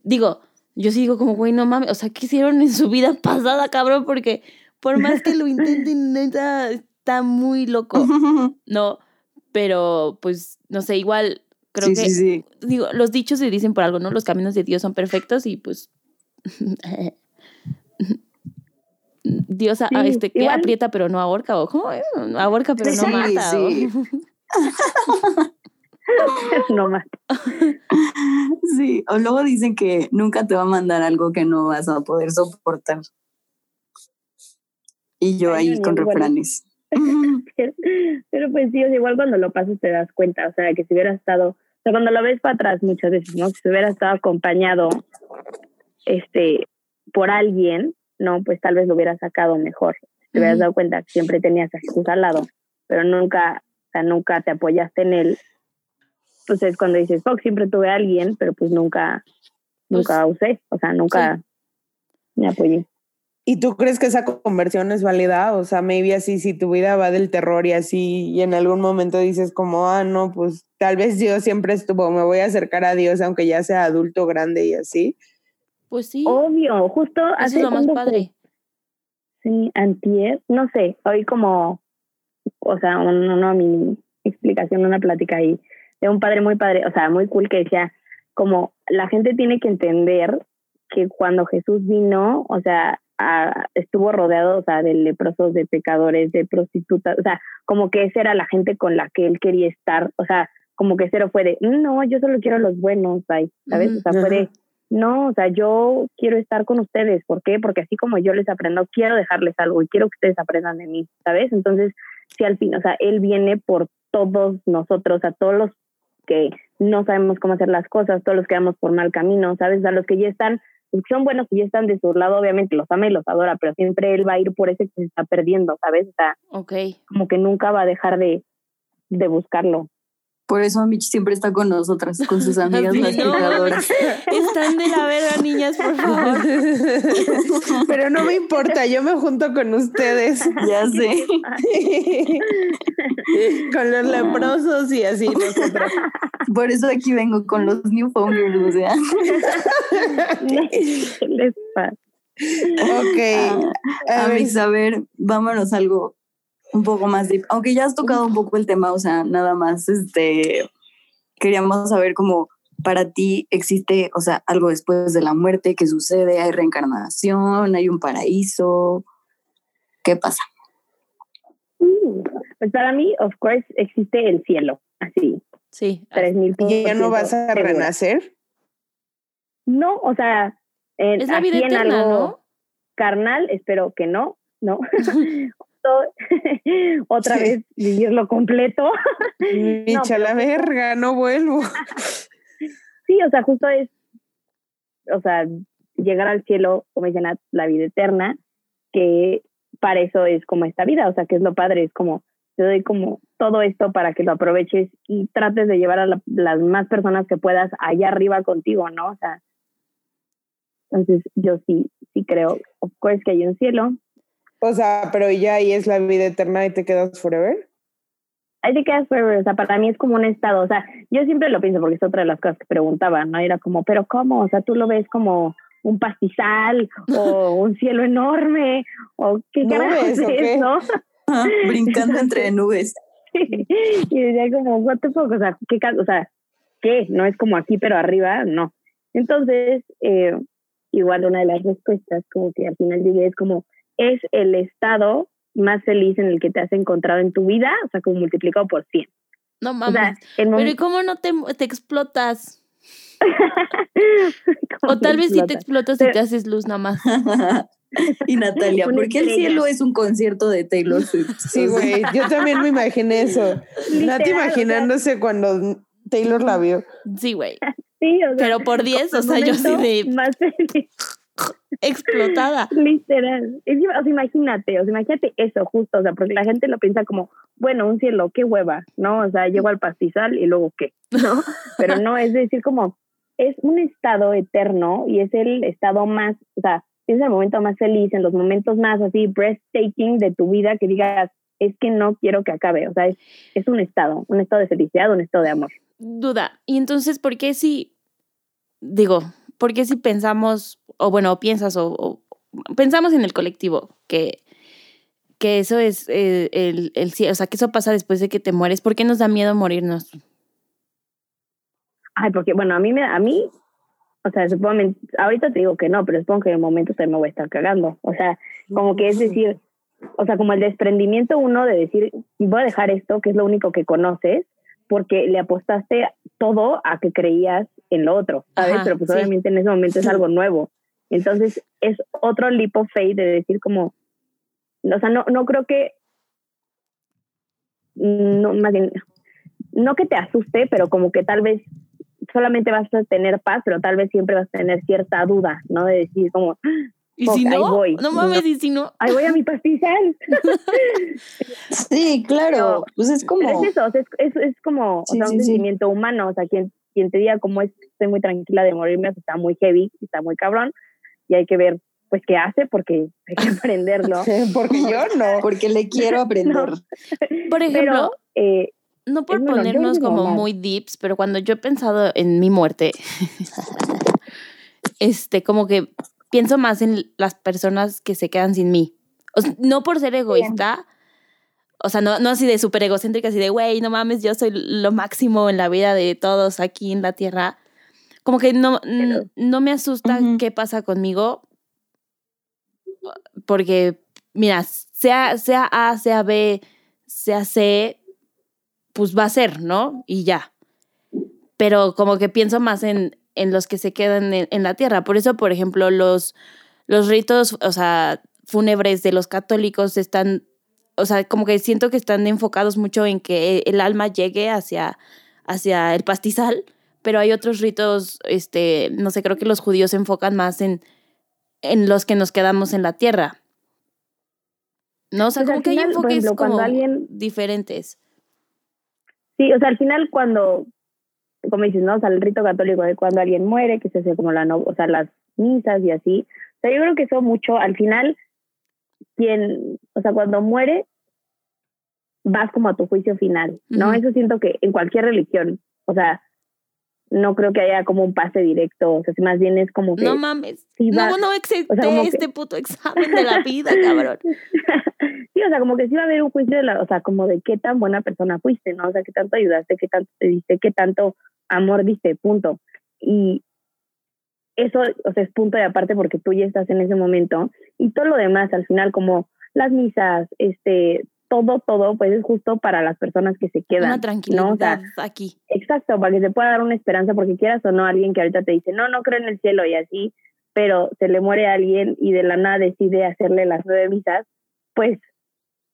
digo, yo sí digo como, güey, no mames, o sea, ¿qué hicieron en su vida pasada, cabrón? Porque por más que lo intenten, neta, está muy loco. No, pero pues, no sé, igual creo sí, que sí, sí. digo, los dichos se dicen por algo, ¿no? Los caminos de Dios son perfectos y pues Dios a- Sí, este, que aprieta pero no ahorca, o ¿cómo es? Ahorca pero no mata. o- sí. no más. Sí, o luego dicen que nunca te va a mandar algo que no vas a poder soportar. Y yo ahí con bueno. refranes. pero, pero pues sí, igual cuando lo pasas te das cuenta, o sea, que si hubiera estado, sea, cuando lo ves para atrás muchas veces, ¿no? Si hubiera estado acompañado este por alguien, no, pues tal vez lo hubiera sacado mejor. Te hubieras dado cuenta que siempre tenías a Jesús al lado, pero nunca, o sea, nunca te apoyaste en él. Pues es cuando dices, fuck, siempre tuve a alguien, pero pues nunca, nunca usé, o sea, nunca me apoyé. ¿Y tú crees que esa conversión es válida? O sea, maybe así, si tu vida va del terror y así, y en algún momento dices como, ah, no, pues tal vez Dios siempre estuvo, me voy a acercar a Dios aunque ya sea adulto, grande y así. Pues sí, Obvio, justo eso hace es lo más ¿cuándo fue? padre. Sí, antier, no sé, hoy como, o sea, un- una mini explicación, una plática ahí de un padre muy padre, o sea, muy cool que decía, como la gente tiene que entender que cuando Jesús vino, o sea, a- estuvo rodeado, o sea, de leprosos, de pecadores, de prostitutas, o sea, como que esa era la gente con la que él quería estar, o sea, como que cero fue de, no, yo solo quiero los buenos, ¿sabes? O sea, fue de, no, o sea, yo quiero estar con ustedes. ¿Por qué? Porque así como yo les aprendo, quiero dejarles algo y quiero que ustedes aprendan de mí, ¿sabes? Entonces, si al fin, o sea, Él viene por todos nosotros, a todos los que no sabemos cómo hacer las cosas, todos los que vamos por mal camino, ¿sabes? A los que ya están, son buenos y ya están de su lado, obviamente los ama y los adora, pero siempre Él va a ir por ese que se está perdiendo, ¿sabes? O sea, como que nunca va a dejar de, de buscarlo. Por eso Mitch siempre está con nosotras, con sus amigas Sí, las no. Están de la verga, niñas, por favor. Pero no me importa, yo me junto con ustedes, Ya sé. con los leprosos y así nosotros. Por eso aquí vengo con los Newfounders, o sea. ¿Qué les pasa? Ok, a A ver, vámonos algo un poco más deep. Aunque ya has tocado un poco el tema, o sea, nada más, este, queríamos saber cómo para ti existe, o sea, algo después de la muerte, qué sucede, hay reencarnación, hay un paraíso, ¿qué pasa? Mm, Pues para mí, of course, existe el cielo, así, Sí. tres mil ¿y ya no vas a renacer? No, o sea, en, Es la vida así en algo ¿no? carnal, espero que no, no. Otra Sí. vez vivirlo completo. Micha, la verga, no vuelvo. Sí, o sea, justo es, o sea, llegar al cielo, como dicen, la, la vida eterna, que para eso es como esta vida, o sea, que es lo padre, es como, te doy como todo esto para que lo aproveches y trates de llevar a la- las más personas que puedas allá arriba contigo, ¿no? O sea, entonces yo sí, sí creo, of course que hay un cielo, O sea, pero ya ahí es la vida eterna y te quedas forever. ahí te quedas forever, o sea, para mí es como un estado, o sea, yo siempre lo pienso porque es otra de las cosas que preguntaba, ¿no? Era como, pero ¿cómo? O sea, tú lo ves como un pastizal o un cielo enorme o qué ¿Nubes carajo es eso? Brincando entre nubes. y decía como, what the fuck, o sea, ¿qué, o sea, ¿qué? No es como aquí, pero arriba, no. Entonces, eh, igual una de las respuestas, como que al final llegué, es como, es el estado más feliz en el que te has encontrado en tu vida, o sea, como multiplicado por 100. No O mames. sea, el Pero ¿y cómo no te, te explotas? O tal vez sí te explotas y te haces luz nada más. y Natalia, Una ¿por qué el cielo es un concierto de Taylor Swift? Sí, güey, yo también me imaginé eso. Nati o sea, imaginándose cuando Taylor la vio. Sí, güey. Sí, o sea, Pero por 10, o sea, yo sí de Más feliz, explotada. literal. Es o sea, imagínate, o sea, imagínate eso justo, o sea, porque la gente lo piensa como, bueno, un cielo, qué hueva, ¿no? O sea, llego al pastizal y luego qué, ¿no? Pero no, es decir, como, es un estado eterno y es el estado más, o sea, es el momento más feliz, en los momentos más así breathtaking de tu vida que digas, es que no quiero que acabe, o sea, es, es un estado, un estado de felicidad, un estado de amor. Duda. Y entonces, ¿por qué si, digo, por qué si pensamos, o bueno, piensas, o, o pensamos en el colectivo, que, que eso es eh, el, el o sea, que eso pasa después de que te mueres? ¿Por qué nos da miedo morirnos? Ay, porque, bueno, a mí, me, a mí, o sea, supongo, ahorita te digo que no, pero supongo que en el momento también me voy a estar cagando. O sea, como que es decir, o sea, como el desprendimiento uno de decir, voy a dejar esto, que es lo único que conoces, porque le apostaste todo a que creías en lo otro, ¿sabes? Ajá, pero pues sí. obviamente en ese momento es algo nuevo. Entonces es otro leap of faith de decir como, o sea, no, no creo que, no, más bien, no que te asuste, pero como que tal vez solamente vas a tener paz, pero tal vez siempre vas a tener cierta duda, ¿no? De decir como, ¿Y si ahí no? voy. No mames, ¿y si no? ahí voy a mi pastizal. Sí, claro. Pues es como. Pero es eso, o sea, es, es, es como o Sí, sea, un sí, sí. sentimiento humano, o sea, quien, quien te diga como es, estoy muy tranquila de morirme, está muy heavy, está muy cabrón, y hay que ver, pues, qué hace, porque hay que aprenderlo. Porque yo no. Porque le quiero aprender. Por ejemplo, Pero, eh, no por bueno, ponernos como normal. muy deeps, pero cuando yo he pensado en mi muerte, este, como que pienso más en las personas que se quedan sin mí. O sea, no por ser egoísta, o sea, no, no así de súper egocéntrica, así de, güey, no mames, yo soy lo máximo en la vida de todos aquí en la tierra. Como que no, Pero- no me asusta qué pasa conmigo, porque, mira, sea, sea A, sea B, sea C, pues va a ser, ¿no? Y ya. Pero como que pienso más en, en los que se quedan en, en la tierra. Por eso, por ejemplo, los, los ritos, o sea, fúnebres de los católicos están, o sea, como que siento que están enfocados mucho en que el alma llegue hacia, hacia el pastizal, pero hay otros ritos, este, no sé, creo que los judíos se enfocan más en, en los que nos quedamos en la tierra. ¿No? O sea, Pues, como que hay final, por enfoques ejemplo, como alguien- diferentes. Sí, o sea, al final cuando, como dices, ¿no? O sea, el rito católico de cuando alguien muere, que se hace como la, no, o sea, las misas y así. O sea, yo creo que eso mucho, al final, quien, o sea, cuando muere, vas como a tu juicio final, ¿no? Ujú. Eso siento que en cualquier religión, o sea, no creo que haya como un pase directo, o sea, si más bien es como que... No mames. sí No, va- no existe o sea, que- este puto examen de la vida, cabrón. sí, o sea, como que sí va a haber un juicio de la, o sea, como de qué tan buena persona fuiste, ¿no? O sea, qué tanto ayudaste, qué tanto te diste, qué tanto amor diste, punto. Y eso, o sea, es punto de aparte porque tú ya estás en ese momento y todo lo demás al final como las misas, este, todo, todo, pues es justo para las personas que se quedan. Una tranquilidad ¿no? O sea, aquí. Exacto, para que se pueda dar una esperanza, porque quieras o no, alguien que ahorita te dice, no, no creo en el cielo y así, pero se le muere a alguien y de la nada decide hacerle las nueve misas, pues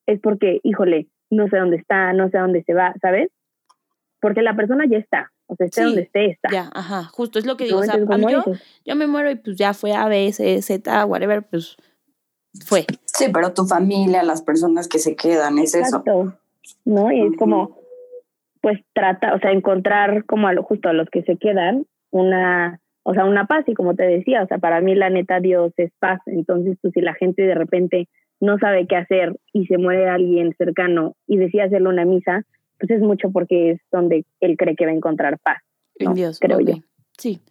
es porque, híjole, no sé dónde está, no sé dónde se va, ¿sabes? Porque la persona ya está, o sea, esté Sí, donde esté, está. Ya, ajá, justo es lo que digo. O sea, a mí yo, yo me muero y pues ya fue A, B, C, Z, whatever, pues fue. Sí, pero tu familia, las personas que se quedan, es eso. Exacto, ¿no? Y es como, pues trata, o sea, encontrar como a lo, justo a los que se quedan una, o sea, una paz y como te decía, o sea, para mí la neta Dios es paz, entonces pues si la gente de repente no sabe qué hacer y se muere alguien cercano y decide hacerle una misa, pues es mucho porque es donde él cree que va a encontrar paz. En ¿no? Dios, creo ok. yo. Sí.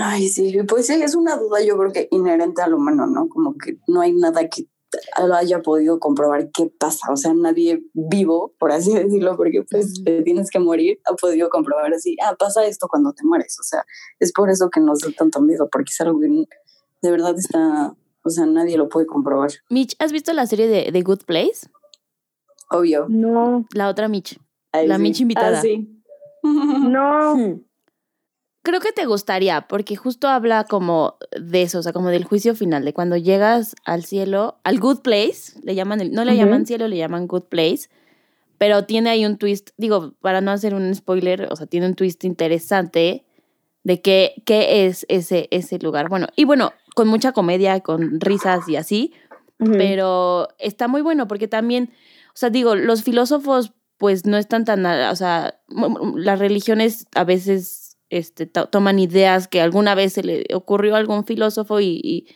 Ay, sí, pues sí, es una duda yo creo que inherente al humano, ¿no? Como que no hay nada que lo haya podido comprobar qué pasa. O sea, nadie vivo, por así decirlo, porque pues te tienes que morir, ha podido comprobar así, ah, pasa esto cuando te mueres. O sea, es por eso que nos da tanto miedo, porque es algo que de verdad está, o sea, nadie lo puede comprobar. Mitch, ¿has visto la serie de The Good Place? Obvio. No, La otra Mitch. Ahí La sí. Mitch invitada. Ah, sí. no, Creo que te gustaría, porque justo habla como de eso, o sea, como del juicio final, de cuando llegas al cielo, al good place, le llaman, el- no le llaman cielo, le llaman good place, pero tiene ahí un twist, digo, para no hacer un spoiler, o sea, tiene un twist interesante de qué, qué es ese, ese lugar. Bueno, y bueno, con mucha comedia, con risas y así, pero está muy bueno porque también, sea, digo, los filósofos pues no están tan, o sea, las religiones a veces este, to- toman ideas que alguna vez se le ocurrió a algún filósofo y, y,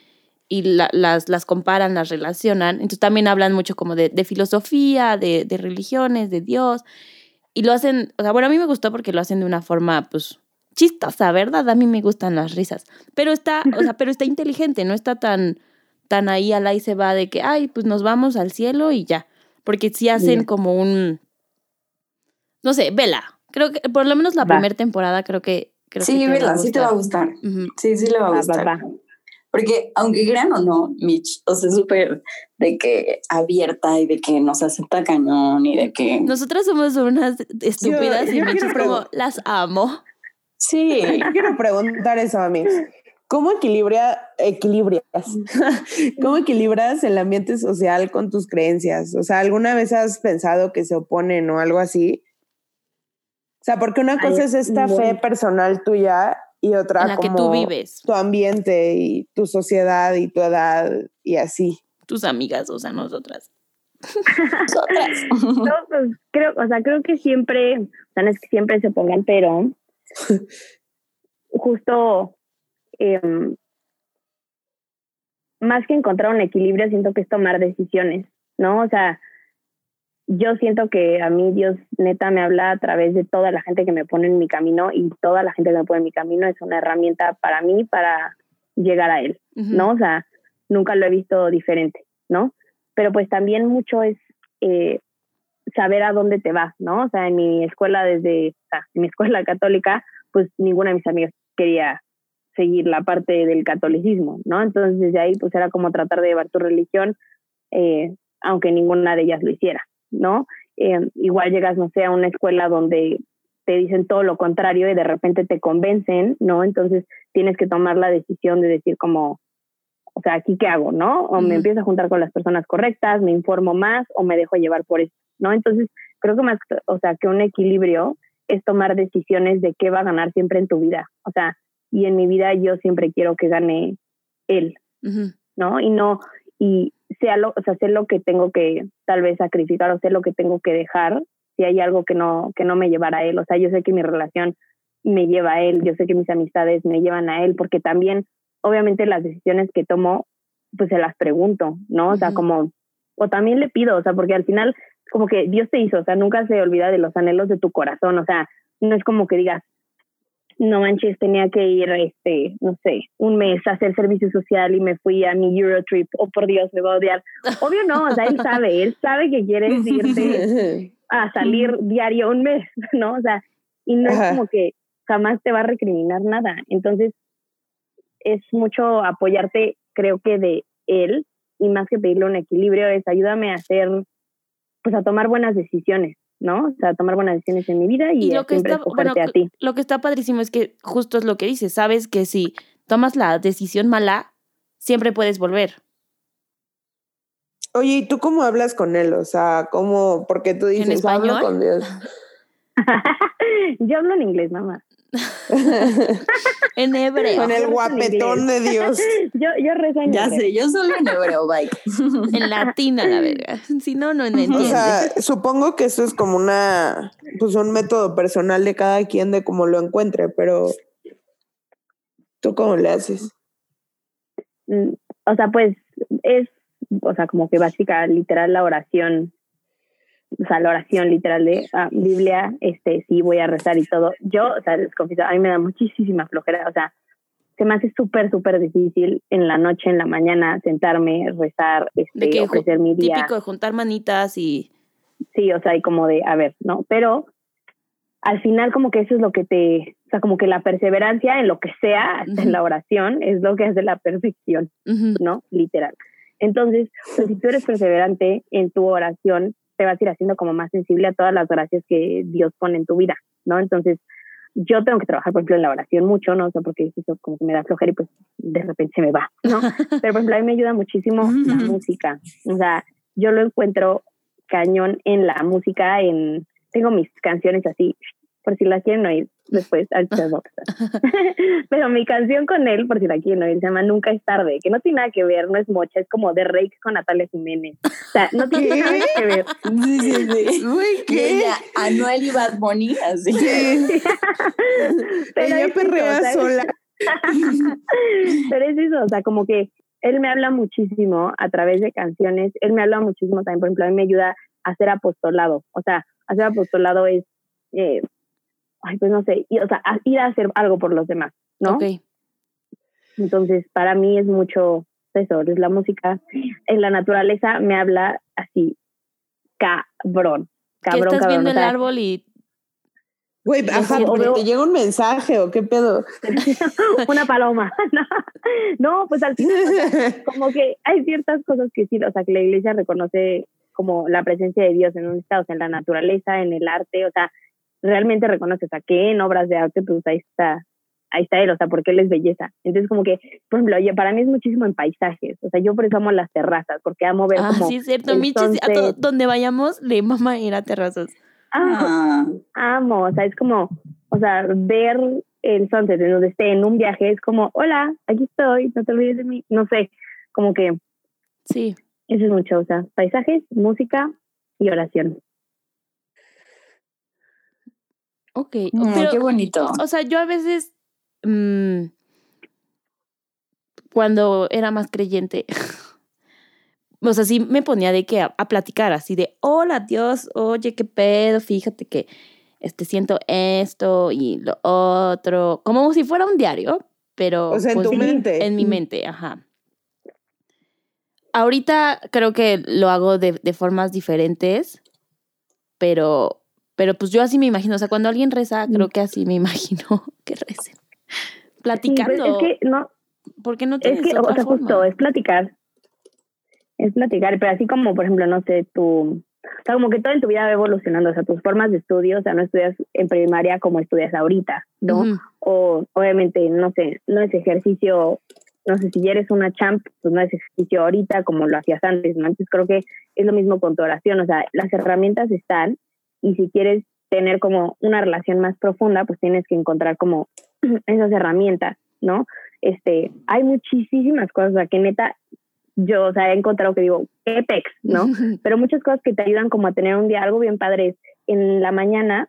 y la- las, las comparan, las relacionan. Entonces también hablan mucho como de, de filosofía, de, de religiones, de Dios. Y lo hacen, o sea, bueno, a mí me gustó porque lo hacen de una forma, pues, chistosa, ¿verdad? A mí me gustan las risas. Pero está, o sea, pero está inteligente, no está tan, tan ahí al ahí se va de que, ay, pues nos vamos al cielo y ya. Porque sí hacen como un, no sé, vela. Creo que, por lo menos la primera temporada, creo que. Creo Sí, que vela, sí te va a gustar. Sí, sí le va a Va, va, gustar. va. Porque aunque crean o no, Mitch, o sea, súper de que abierta y de que nos acepta cañón y de que... Nosotras somos unas estúpidas Yo- y yo Mitch es quiero como, las amo. Sí, Yo quiero preguntar eso a mí. ¿Cómo equilibra, equilibras? ¿Cómo equilibras el ambiente social con tus creencias? O sea, ¿alguna vez has pensado que se oponen o algo así? O sea, porque una cosa Ay, es esta fe personal tuya y otra En la que como tú vives. tu ambiente y tu sociedad y tu edad y así. Tus amigas, o sea, nosotras. Nosotras. No, pues creo, o sea, creo que siempre, o sea, no es que siempre se pongan, pero justo em, más que encontrar un equilibrio, siento que es tomar decisiones, ¿no? O sea, yo siento que a mí Dios neta me habla a través de toda la gente que me pone en mi camino y toda la gente que me pone en mi camino es una herramienta para mí para llegar a Él. ¿no? O sea, nunca lo he visto diferente, ¿no? Pero pues también mucho es eh, saber a dónde te vas, ¿no? O sea, en mi escuela desde, o sea, en mi escuela católica, pues ninguna de mis amigas quería seguir la parte del catolicismo, ¿no? Entonces desde ahí pues era como tratar de llevar tu religión, eh, aunque ninguna de ellas lo hiciera, ¿no? Eh, igual llegas, no sé, a una escuela donde te dicen todo lo contrario y de repente te convencen, ¿no? Entonces tienes que tomar la decisión de decir como, o sea, ¿aquí qué hago, no? O me empiezo a juntar con las personas correctas, me informo más o me dejo llevar por eso, ¿no? Entonces creo que más, o sea, que un equilibrio es tomar decisiones de qué va a ganar siempre en tu vida, o sea, y en mi vida yo siempre quiero que gane él. ¿no? Y no, y sea lo, o sea, sé lo que tengo que tal vez sacrificar o sé lo que tengo que dejar si hay algo que no, que no me llevara a él. O sea, yo sé que mi relación me lleva a él, yo sé que mis amistades me llevan a él, porque también, obviamente, las decisiones que tomo, pues se las pregunto, ¿no? O sea, como, o también le pido, o sea, porque al final, como que Dios te hizo, o sea, nunca se olvida de los anhelos de tu corazón, o sea, no es como que digas, no manches, tenía que ir, este, no sé, un mes a hacer servicio social y me fui a mi Eurotrip, oh por Dios, me va a odiar. Obvio no, o sea, él sabe, él sabe que quieres irte a salir diario un mes, ¿no? O sea, y no Ajá. es como que jamás te va a recriminar nada. Entonces, es mucho apoyarte, creo que de él, y más que pedirle un equilibrio, es ayúdame a hacer, pues a tomar buenas decisiones, ¿no? O sea, tomar buenas decisiones en mi vida y, lo que siempre está, bueno, a ti. lo que está padrísimo es que justo es lo que dices, sabes que si tomas la decisión mala, siempre puedes volver. Oye, ¿y tú cómo hablas con él? O sea, ¿cómo? Porque tú dices, hablo español? con Dios. Yo hablo en inglés, más. En hebreo. con el guapetón de Dios. Yo, yo rezo en Ya sé, yo solo en hebreo, bye. En latina, la verga. Si no, no O entiendes. sea, supongo que eso es como una, pues un método personal de cada quien de cómo lo encuentre, pero ¿tú cómo le haces? Mm, o sea, pues es, o sea, como que básica, literal, la oración, o sea, la oración literal de ah, Biblia, este, sí voy a rezar y todo. Yo, o sea, les confieso, a mí me da muchísima flojera, o sea, se me hace súper, súper difícil en la noche, en la mañana, sentarme, rezar, De este, ju- ofrecer mi día. típico de juntar manitas y Sí, o sea, y como de, a ver, ¿no? Pero al final como que eso es lo que te, o sea, como que la perseverancia en lo que sea, hasta Ujú. en la oración, es lo que hace la perfección. ujú, ¿no? Literal. Entonces, pues, si tú eres perseverante en tu oración, te vas a ir haciendo como más sensible a todas las gracias que Dios pone en tu vida, ¿no? Entonces, yo tengo que trabajar, por ejemplo, en la oración mucho, ¿no? O sea, porque eso como que me da flojera y pues de repente se me va, ¿no? Pero, por ejemplo, a mí me ayuda muchísimo la música. O sea, yo lo encuentro cañón en la música, en... Tengo mis canciones así, por si las quieren oír después, ahorita se las voy a pasar. Pero mi canción con él, por si la quieren oír, se llama Nunca es tarde, que no tiene nada que ver, no es mocha, es como de Rake con Natalia Jiménez. O sea, no tiene nada que ver. Sí, sí, sí. Güey, Y ¿qué? ella, Anuel y Bad Bunny, así. Sí. Pero Ella eso, perrea o sea, sola. Pero es eso, o sea, como que él me habla muchísimo a través de canciones, él me habla muchísimo también, por ejemplo, a mí me ayuda a hacer apostolado, o sea, hacer apostolado es, eh, ay, pues no sé, y, o sea, a- ir a hacer algo por los demás, ¿no? ok. Entonces, para mí es mucho eso, es la música. En la naturaleza me habla así, cabrón, cabrón, estás cabrón. viendo o el árbol y Güey, ajá, porque te llega un mensaje o qué pedo. una paloma. no, pues al final, o sea, como que hay ciertas cosas que sí, o sea, que la iglesia reconoce como la presencia de Dios en un estado, o sea, en la naturaleza, en el arte, o sea, realmente reconoce, o sea, que en obras de arte, pues ahí está, ahí está él, o sea, porque él es belleza. Entonces, como que, por ejemplo, oye, para mí es muchísimo en paisajes, o sea, yo por eso amo las terrazas, porque amo ver Ah, como sí, es cierto. el Michi, sí, a todo- donde vayamos, le mama ir a terrazas. Ah, Ah, amo, o sea, es como, o sea, ver el sunset en donde esté en un viaje es como, hola, aquí estoy, no te olvides de mí, no sé, como que Sí. eso es mucho, o sea, paisajes, música y oración. Ok. no, pero, qué bonito. o sea, yo a veces, mm, cuando era más creyente, o sea, sí me ponía de que a, a platicar así de, hola Dios, oye, qué pedo, fíjate que este, siento esto y lo otro, como si fuera un diario, pero... O sea, en pues, tu mente. En mi mente, ajá. Ahorita creo que lo hago de, de formas diferentes, pero, pero pues yo así me imagino, o sea, cuando alguien reza, creo que así me imagino que recen. Sí, pues, Platicando, es que no, porque no es tienes que, o otra sea, forma. justo, es platicar. Es platicar, pero así como, por ejemplo, no sé, tu, o sea, como que todo en tu vida va evolucionando, o sea, tus formas de estudio, o sea, no estudias en primaria como estudias ahorita, ¿no? O obviamente, no sé, no es ejercicio, no sé, si ya eres una champ, pues no es ejercicio ahorita como lo hacías antes, ¿no? Entonces creo que es lo mismo con tu oración, o sea, las herramientas están y si quieres tener como una relación más profunda, pues tienes que encontrar como esas herramientas, ¿no? Este, hay muchísimas cosas, o sea, que neta, yo, o sea, he encontrado que digo, qué pex, ¿no? pero muchas cosas que te ayudan como a tener un día algo bien padre es en la mañana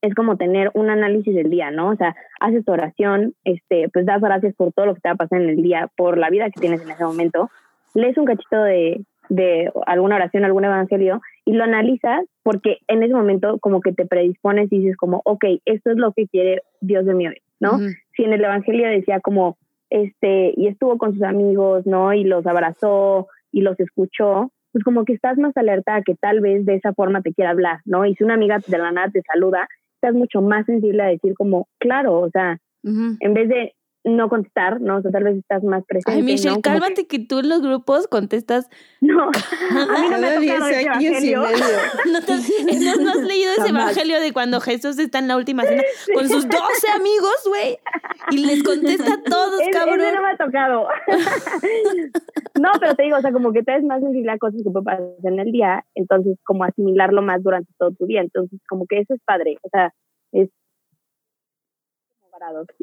es como tener un análisis del día, ¿no? O sea, haces tu oración, este, pues das gracias por todo lo que te va a pasar en el día, por la vida que tienes en ese momento, lees un cachito de, de alguna oración, algún evangelio y lo analizas porque en ese momento como que te predispones y dices como, ok, esto es lo que quiere Dios de mí hoy, ¿no? Si en el evangelio decía como este y estuvo con sus amigos no y los abrazó y los escuchó pues como que estás más alerta a que tal vez de esa forma te quiera hablar no y si una amiga de la nada te saluda estás mucho más sensible a decir como claro o sea en vez de no contestar no o sea tal vez estás más presente Ay, Michelle, ¿no? Que- cálmate que tú en los grupos contestas. no a mí no me ha Cada 10 tocado y evangelio medio. ¿No, te has, no- no has leído ese evangelio de cuando Jesús está en la última cena con sus 12 amigos, güey? Y les contesta a todos, Ese- cabrón. ese no me ha tocado. no, pero te digo, o sea, como que te es más sensible a cosas que pueden pasar en el día, entonces como asimilarlo más durante todo tu día. Entonces, como que eso es padre. O sea, es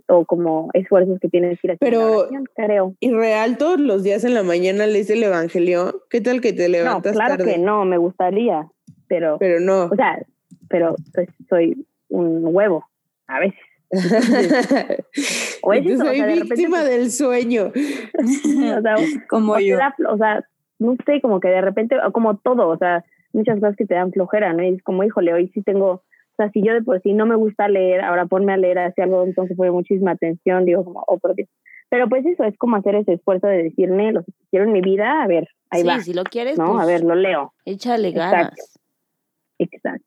o como esfuerzos que tienes que ir haciendo. Pero- oración, creo. ¿Y real todos los días en la mañana lees el evangelio? ¿Qué tal que te No, levantas claro tarde? que no, me gustaría, pero, Pero no. o sea, pero pues soy un huevo a veces. O es eso, o soy sea, de repente, víctima pues, del sueño. o sea, Como o, yo. da o sea, no sé, como que de repente, o como todo, o sea, muchas cosas que te dan flojera, ¿no? Y es como, híjole, hoy sí tengo, o sea, si yo de por sí no me gusta leer, ahora ponme a leer así algo, entonces fue muchísima atención, digo, como, oh, por Dios. Pero pues eso es como hacer ese esfuerzo de decirme lo que quiero en mi vida, a ver, ahí sí, va, si lo quieres, ¿no? pues, a ver, lo leo. échale Exacto. ganas. Exacto.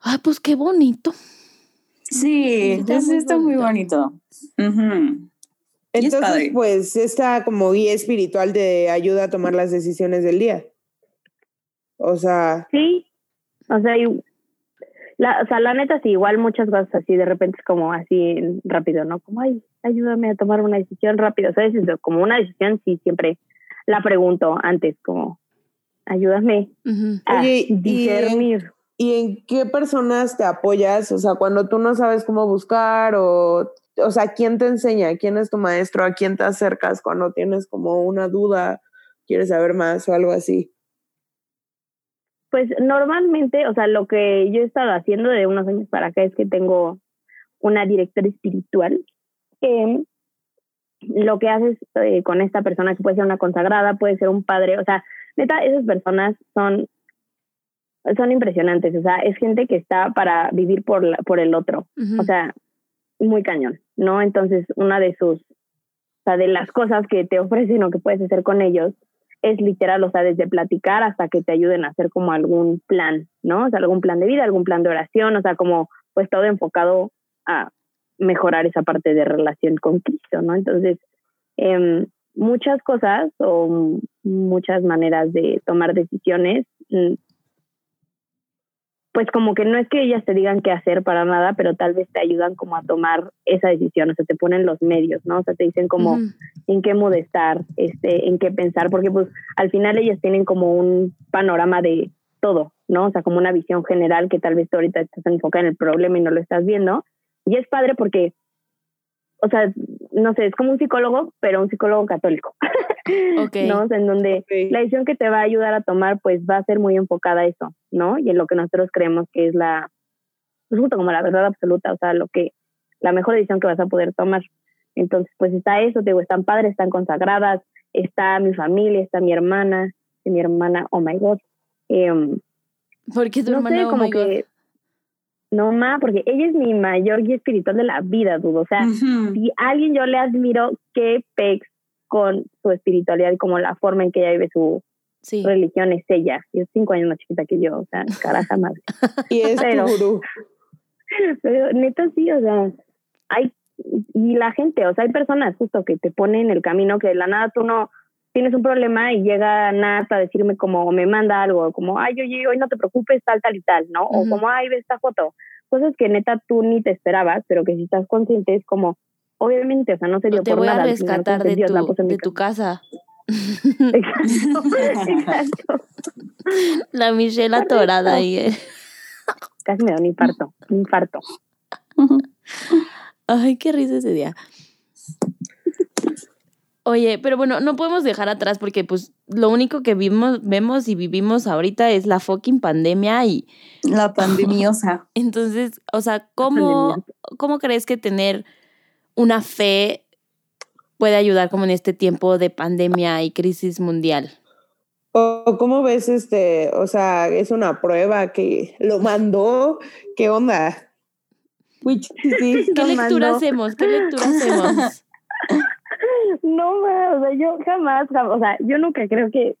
Ay, pues qué bonito. Sí, Está muy está muy bonito. es Entonces, pues, esta como guía espiritual te ayuda a tomar las decisiones del día. O sea, Sí, o sea, la, o sea, la neta sí, igual muchas cosas así, de repente es como así rápido, ¿no? Como, ay, ayúdame a tomar una decisión rápido, ¿sabes? Es Como una decisión, sí, siempre la pregunto antes, como, ayúdame a Oye, y- discernir. ¿y en qué personas te apoyas? O sea, cuando tú no sabes cómo buscar o, o sea, ¿quién te enseña? ¿Quién es tu maestro? ¿A quién te acercas cuando tienes como una duda, quieres saber más o algo así? Pues normalmente, o sea, lo que yo he estado haciendo de unos años para acá es que tengo una directora espiritual que lo que haces eh, con esta persona, que puede ser una consagrada, puede ser un padre, o sea, neta, esas personas son, son impresionantes, o sea, es gente que está para vivir por, la, por el otro, o sea, muy cañón, ¿no? Entonces, una de sus, o sea, de las cosas que te ofrecen o que puedes hacer con ellos es literal, o sea, desde platicar hasta que te ayuden a hacer como algún plan, ¿no? O sea, algún plan de vida, algún plan de oración, o sea, como pues todo enfocado a mejorar esa parte de relación con Cristo, ¿no? Entonces, em, muchas cosas o muchas maneras de tomar decisiones mm, pues como que no es que ellas te digan qué hacer para nada, pero tal vez te ayudan como a tomar esa decisión, o sea, te ponen los medios, ¿no? O sea, te dicen como en qué modo estar, este, en qué pensar, porque pues al final ellas tienen como un panorama de todo, ¿no? O sea, como una visión general que tal vez tú ahorita estás enfocada en el problema y no lo estás viendo. Y es padre porque, o sea, no sé, es como un psicólogo, pero un psicólogo católico, Ok. ¿no? O sea, en donde la decisión que te va a ayudar a tomar pues va a ser muy enfocada a eso, ¿no? Y en lo que nosotros creemos que es la, pues justo como la verdad absoluta, o sea, lo que, la mejor decisión que vas a poder tomar. Entonces, pues está eso, te digo, están padres, están consagradas, está mi familia, está mi hermana, y mi hermana, oh my god. Em, Porque tu no hermana, sé, oh como my God. que, no más, porque ella es mi mayor guía espiritual de la vida, dudo. O sea, si a alguien yo le admiro, qué pex con su espiritualidad y como la forma en que ella vive su, Sí. religión es ella. Y es cinco años más chiquita que yo, o sea, caraja madre. Y es Pero- tu gurú. Pero neta sí, o sea, hay, y la gente, o sea, hay personas justo que te ponen en el camino que de la nada tú no tienes un problema y llega Nat a decirme como, me manda algo, como, ay, oye, hoy no te preocupes, tal, tal y tal, ¿no? O como, ay, ve esta foto. Cosas que neta tú ni te esperabas, pero que si estás consciente es como, obviamente, o sea, no se dio O te por voy a nada. rescatar de tu, mi de tu casa. Exacto, exacto. La Michelle atorada ahí. eh. Casi me da un infarto, un infarto. Ay, qué risa ese día. Oye, pero bueno, no podemos dejar atrás porque pues lo único que vimos, vemos y vivimos ahorita es la fucking pandemia y La pandemiosa. entonces, o sea, ¿cómo, ¿cómo crees que tener una fe puede ayudar como en este tiempo de pandemia y crisis mundial? O cómo ves este, o sea, es una prueba que lo mandó, ¿qué onda? ¿Qué lectura hacemos? ¿Qué lectura hacemos? No, ma, o sea, yo jamás, jamás, o sea, yo nunca creo que,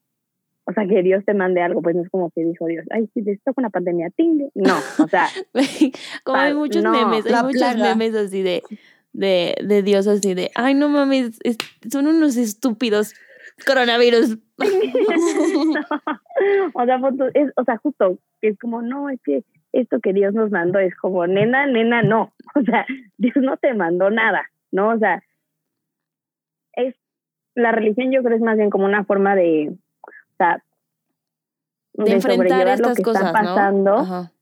o sea, que Dios te mande algo, pues no es como que dijo Dios, ay, si te toca una pandemia, ting. No, o sea, Como hay muchos no, memes, hay la muchos plaga. memes así de, de, de Dios así de, ay no mames, es- son unos estúpidos coronavirus. o sea, es, o sea, justo, es como, no, es que esto que Dios nos mandó es como, nena, nena, no, o sea, Dios no te mandó nada, ¿no? O sea, es, la religión yo creo es más bien como una forma de, o sea, De enfrentar sobrellevar lo estas que cosas, está pasando. ¿no? Ajá.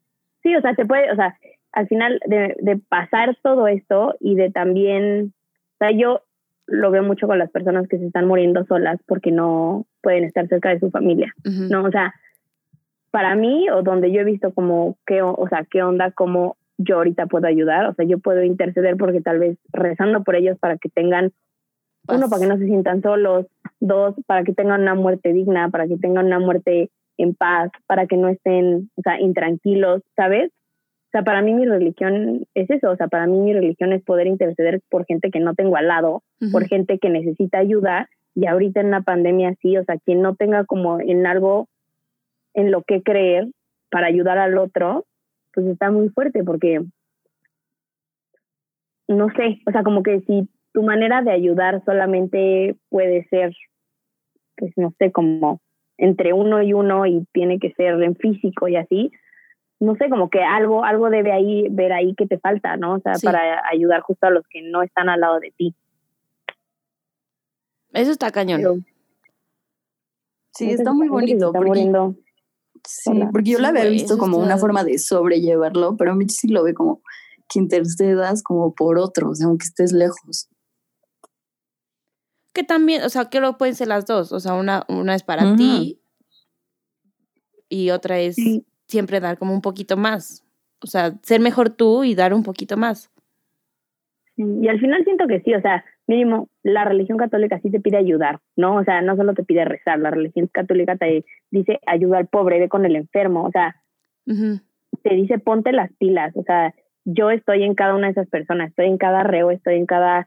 Sí, o sea, se puede, o sea, al final de, de pasar todo esto y de también, o sea, yo lo veo mucho con las personas que se están muriendo solas porque no pueden estar cerca de su familia. ¿no? O sea, para mí, o donde yo he visto como, qué, o sea, qué onda, cómo yo ahorita puedo ayudar, o sea, yo puedo interceder porque tal vez rezando por ellos para que tengan, uno, para que no se sientan solos, dos, para que tengan una muerte digna, para que tengan una muerte en paz, para que no estén, o sea, intranquilos, ¿sabes? O sea, para mí mi religión es eso, o sea, para mí mi religión es poder interceder por gente que no tengo al lado, por gente que necesita ayuda y ahorita en una pandemia así, o sea, quien no tenga como en algo en lo que creer para ayudar al otro, pues está muy fuerte porque no sé, o sea, como que si tu manera de ayudar solamente puede ser, pues no sé, como entre uno y uno y tiene que ser en físico y así, no sé, como que algo, algo debe ahí, ver ahí que te falta, ¿no? O sea, Sí. para ayudar justo a los que no están al lado de ti. Eso está cañón. Pero Sí, está muy bonito. está Porque, muriendo. sí, porque yo Sí, la había visto como está- una forma de sobrellevarlo, pero a mí sí lo ve como que intercedas como por otros, aunque estés lejos. Que también, o sea, que lo pueden ser las dos. O sea, una, una es para ti y otra es Sí. siempre dar como un poquito más. O sea, ser mejor tú y dar un poquito más. Y al final siento que sí, o sea, mínimo, la religión católica sí te pide ayudar, ¿no? O sea, no solo te pide rezar, la religión católica te dice ayuda al pobre, ve con el enfermo, o sea, te dice ponte las pilas, o sea, yo estoy en cada una de esas personas, estoy en cada reo, estoy en cada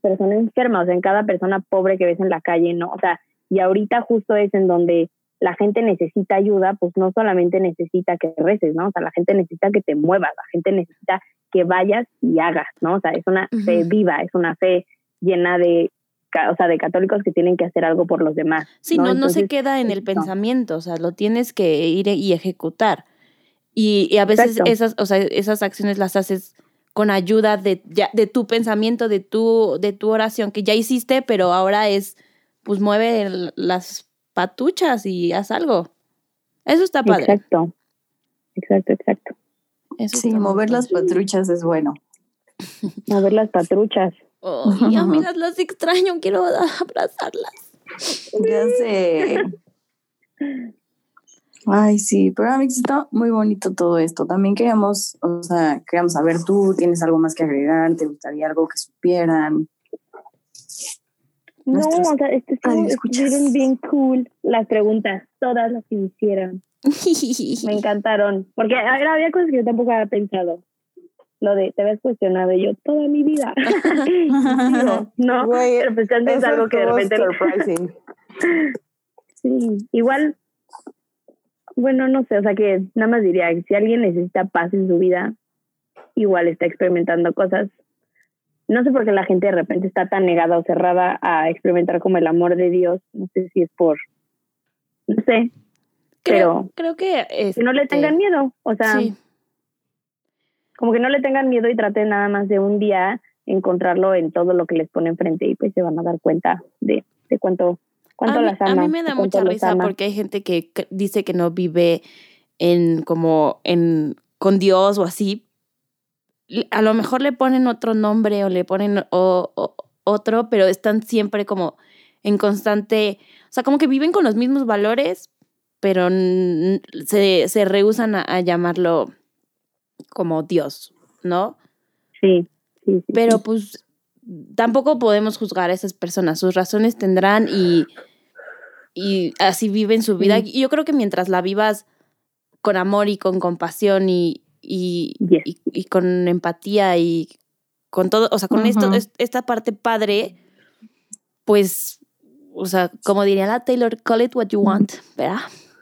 persona enferma, o sea, en cada persona pobre que ves en la calle, ¿no? O sea, y ahorita justo es en donde la gente necesita ayuda, pues no solamente necesita que reces, ¿no? O sea, la gente necesita que te muevas, la gente necesita que vayas y hagas, ¿no? O sea, es una fe viva, es una fe llena de, o sea, de católicos que tienen que hacer algo por los demás. Sí, no, no, se queda en el pensamiento, o sea, lo tienes que ir y ejecutar. Y, y a veces Exacto. esas, o sea, esas acciones las haces con ayuda de, ya, de tu pensamiento, de tu, de tu oración que ya hiciste, pero ahora es, pues mueve el- las patuchas y haz algo. Eso está padre. Exacto. Exacto, exacto. Eso Sí, mover las patruchas es bueno. Mover las patruchas. Ay, amigas, las extraño, quiero abrazarlas. Ya sé. Ay, sí, pero Amix, está muy bonito todo esto. También queríamos, o sea, queríamos saber tú, ¿tienes algo más que agregar? ¿Te gustaría algo que supieran? No, Nuestros o sea, este estuvieron bien cool las preguntas, todas las que hicieron. Me encantaron. Porque a había cosas que yo tampoco había pensado. Lo de, te habías cuestionado yo toda mi vida. Digo, no, pero pues es algo que de repente... Sí, igual, bueno, no sé, o sea que nada más diría que si alguien necesita paz en su vida, igual está experimentando cosas. No sé por qué la gente de repente está tan negada o cerrada a experimentar como el amor de Dios. No sé si es por, no sé, Creo, pero creo que que no le este, tengan miedo. O sea, Sí, como que no le tengan miedo y traten nada más de un día encontrarlo en todo lo que les pone enfrente y pues se van a dar cuenta de, de cuánto, cuánto a, a mí me da mucha risa porque hay gente que dice que no vive en como en con Dios o así. A lo mejor le ponen otro nombre o le ponen o- o- otro, pero están siempre como en constante, o sea, como que viven con los mismos valores, pero se, se rehusan a, a llamarlo como Dios, ¿no? Sí, sí, sí. Pero pues tampoco podemos juzgar a esas personas. Sus razones tendrán y, y así viven su vida. Sí. Y yo creo que mientras la vivas con amor y con compasión y, y, Yes. y, y con empatía y con todo, o sea, con esto, esta parte padre, pues, o sea, como diría la Taylor, call it what you want, ¿verdad?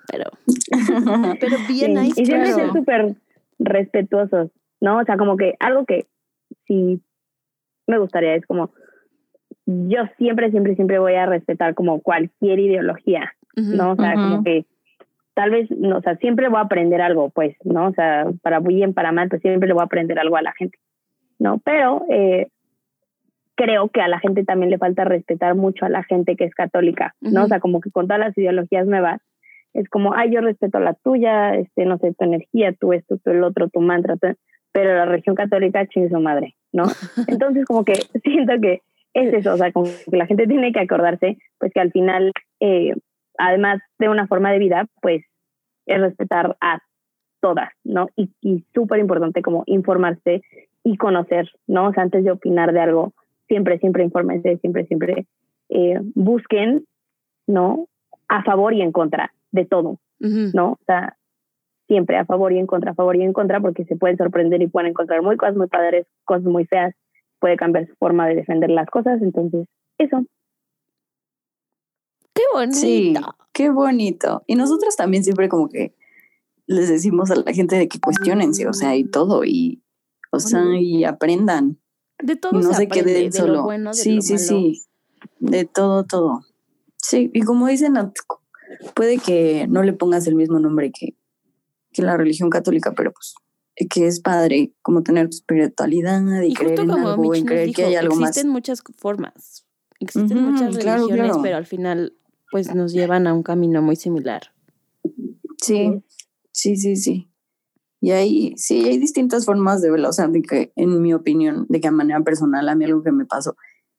Pero, pero Sí, bien nice, Y siempre claro. ser súper respetuosos, ¿no? O sea, como que algo que sí me gustaría es como, yo siempre, siempre, siempre voy a respetar como cualquier ideología. ¿no? O sea, como que tal vez, no, o sea, siempre voy a aprender algo, pues, ¿no? O sea, para bien, para mal, pues siempre le voy a aprender algo a la gente, ¿no? Pero eh, creo que a la gente también le falta respetar mucho a la gente que es católica, ¿no? O sea, como que con todas las ideologías nuevas, es como, ay, yo respeto la tuya, este, no sé, tu energía, tú esto, tú el otro, tu mantra, tu- pero la religión católica chingue su madre, ¿no? Entonces, como que siento que es eso, o sea, como que la gente tiene que acordarse, pues que al final, eh, además de una forma de vida, pues es respetar a todas, ¿no? Y, y súper importante como informarse y conocer, ¿no? O sea, antes de opinar de algo, siempre, siempre infórmense, siempre, siempre eh, busquen, ¿no? A favor y en contra de todo. ¿no? O sea, siempre a favor y en contra, a favor y en contra, porque se pueden sorprender y pueden encontrar muy cosas muy padres, cosas muy feas, puede cambiar su forma de defender las cosas, entonces, eso. Qué bonito. Sí, qué bonito. Y nosotros también siempre como que les decimos a la gente de que cuestionense, o sea, y todo, y, o sea, y aprendan. De todo Y no se aprende, queden de solo. lo bueno, de sí, lo sí, malo. sí. De todo, todo. Sí, y como dicen, puede que no le pongas el mismo nombre que, que la religión católica, pero pues que es padre como tener tu espiritualidad y, Y creer en algo, nos creer dijo, que hay algo más. existen muchas formas, existen muchas claro, religiones, claro. pero al final pues nos llevan a un camino muy similar. Sí, sí, sí, sí. Y hay, sí, hay distintas formas de verlo. O sea, de que, en mi opinión, de que a manera personal, a mí algo que me pasó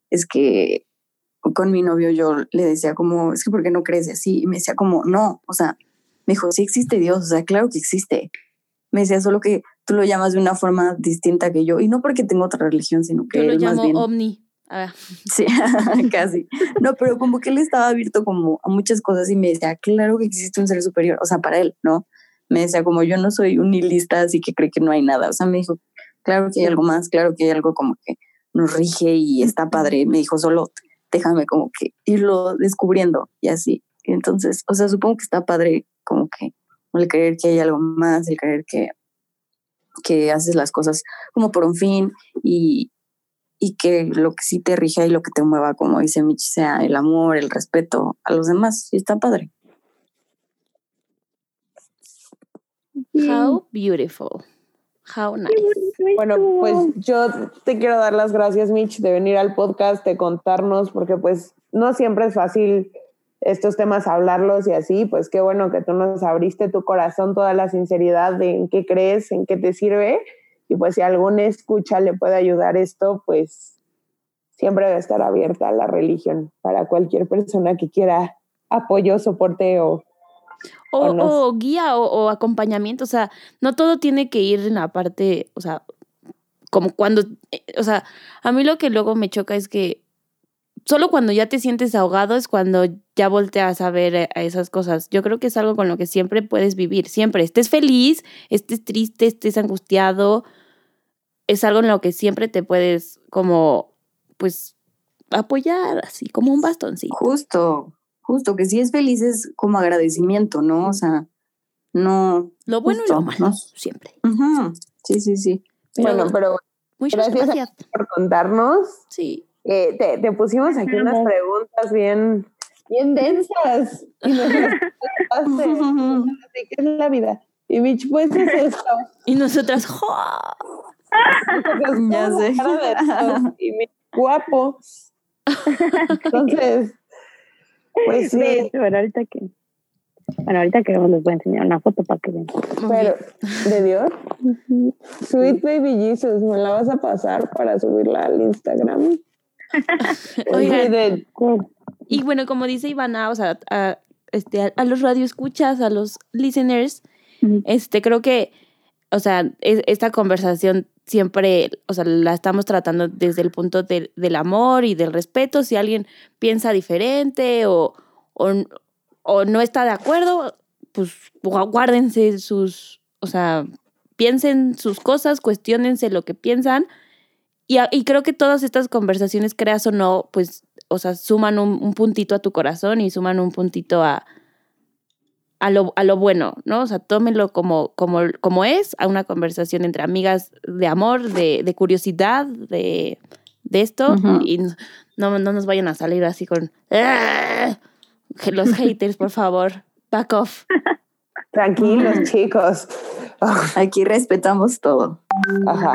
es que con mi novio yo le decía como, es que ¿por qué no crees así? Y me decía como, no, o sea, me dijo, sí existe Dios, o sea, claro que existe. Me decía solo que tú lo llamas de una forma distinta que yo, y no porque tengo otra religión, sino que Yo lo él más llamo bien... ovni. Ah, Sí, casi. No, pero como que él estaba abierto como a muchas cosas y me decía, claro que existe un ser superior, o sea, para él, ¿no? Me decía, como yo no soy un nihilista, así que cree que no hay nada. O sea, me dijo, claro que hay algo más, claro que hay algo como que nos rige y está padre. Me dijo, solo déjame como que irlo descubriendo y así. Entonces, o sea, supongo que está padre como que el creer que hay algo más, el creer que, que haces las cosas como por un fin y, y que lo que sí te rija y lo que te mueva, como dice Mitch, sea el amor, el respeto a los demás. Y está padre. How beautiful. How nice. Bueno, pues yo te quiero dar las gracias, Mitch, de venir al podcast, de contarnos, porque pues no siempre es fácil estos temas hablarlos y así, pues qué bueno que tú nos abriste tu corazón, toda la sinceridad de en qué crees, en qué te sirve, y pues si algún escucha le puede ayudar esto, pues siempre debe estar abierta a la religión para cualquier persona que quiera apoyo, soporte o O, o no. o guía o, o acompañamiento, o sea, no todo tiene que ir en la parte, o sea, como cuando, eh, o sea, a mí lo que luego me choca es que solo cuando ya te sientes ahogado es cuando ya volteas a ver eh, a esas cosas. Yo creo que es algo con lo que siempre puedes vivir, siempre. Estés feliz, estés triste, estés angustiado, es algo en lo que siempre te puedes como, pues, apoyar, así como un bastoncito. Justo, justo, que si es feliz es como agradecimiento, ¿no? O sea, no. Lo bueno y lo Justo, malo, ¿no? siempre. Sí, sí, sí. Pero, bueno, pero muchas gracias gracias. por contarnos. Sí. Eh, te, te pusimos aquí unas preguntas bien, bien densas. Y nos que es la vida. Y Mitch, pues es esto. Y nosotras, ¡jo! Ya sé. Y Mitch, guapo. Entonces, pues sí, Bueno, ahorita que. Bueno, ahorita que les voy a enseñar una foto para que vean. pero de Dios. Sweet Baby Jesus, ¿me la vas a pasar para subirla al Instagram? Oigan. De- Y bueno, como dice Ivana, o sea, a, este, a, a los radioescuchas, a los listeners, este, creo que, o sea, es- esta conversación siempre, o sea, la estamos tratando desde el punto del- del amor y del respeto. Si alguien piensa diferente o, o, o no está de acuerdo, pues guárdense sus, o sea, piensen sus cosas, cuestionense lo que piensan. Y, creo que todas estas conversaciones, creas o no, pues, o sea, suman un, un puntito a tu corazón y suman un puntito a, a, lo, a lo bueno, ¿no? O sea, tómenlo como, como, como es, a una conversación entre amigas de amor, de, de curiosidad, de, de esto, y no, no nos vayan a salir así con "Ah", los haters, por favor, back off. tranquilos, chicos. Aquí respetamos todo. Ajá.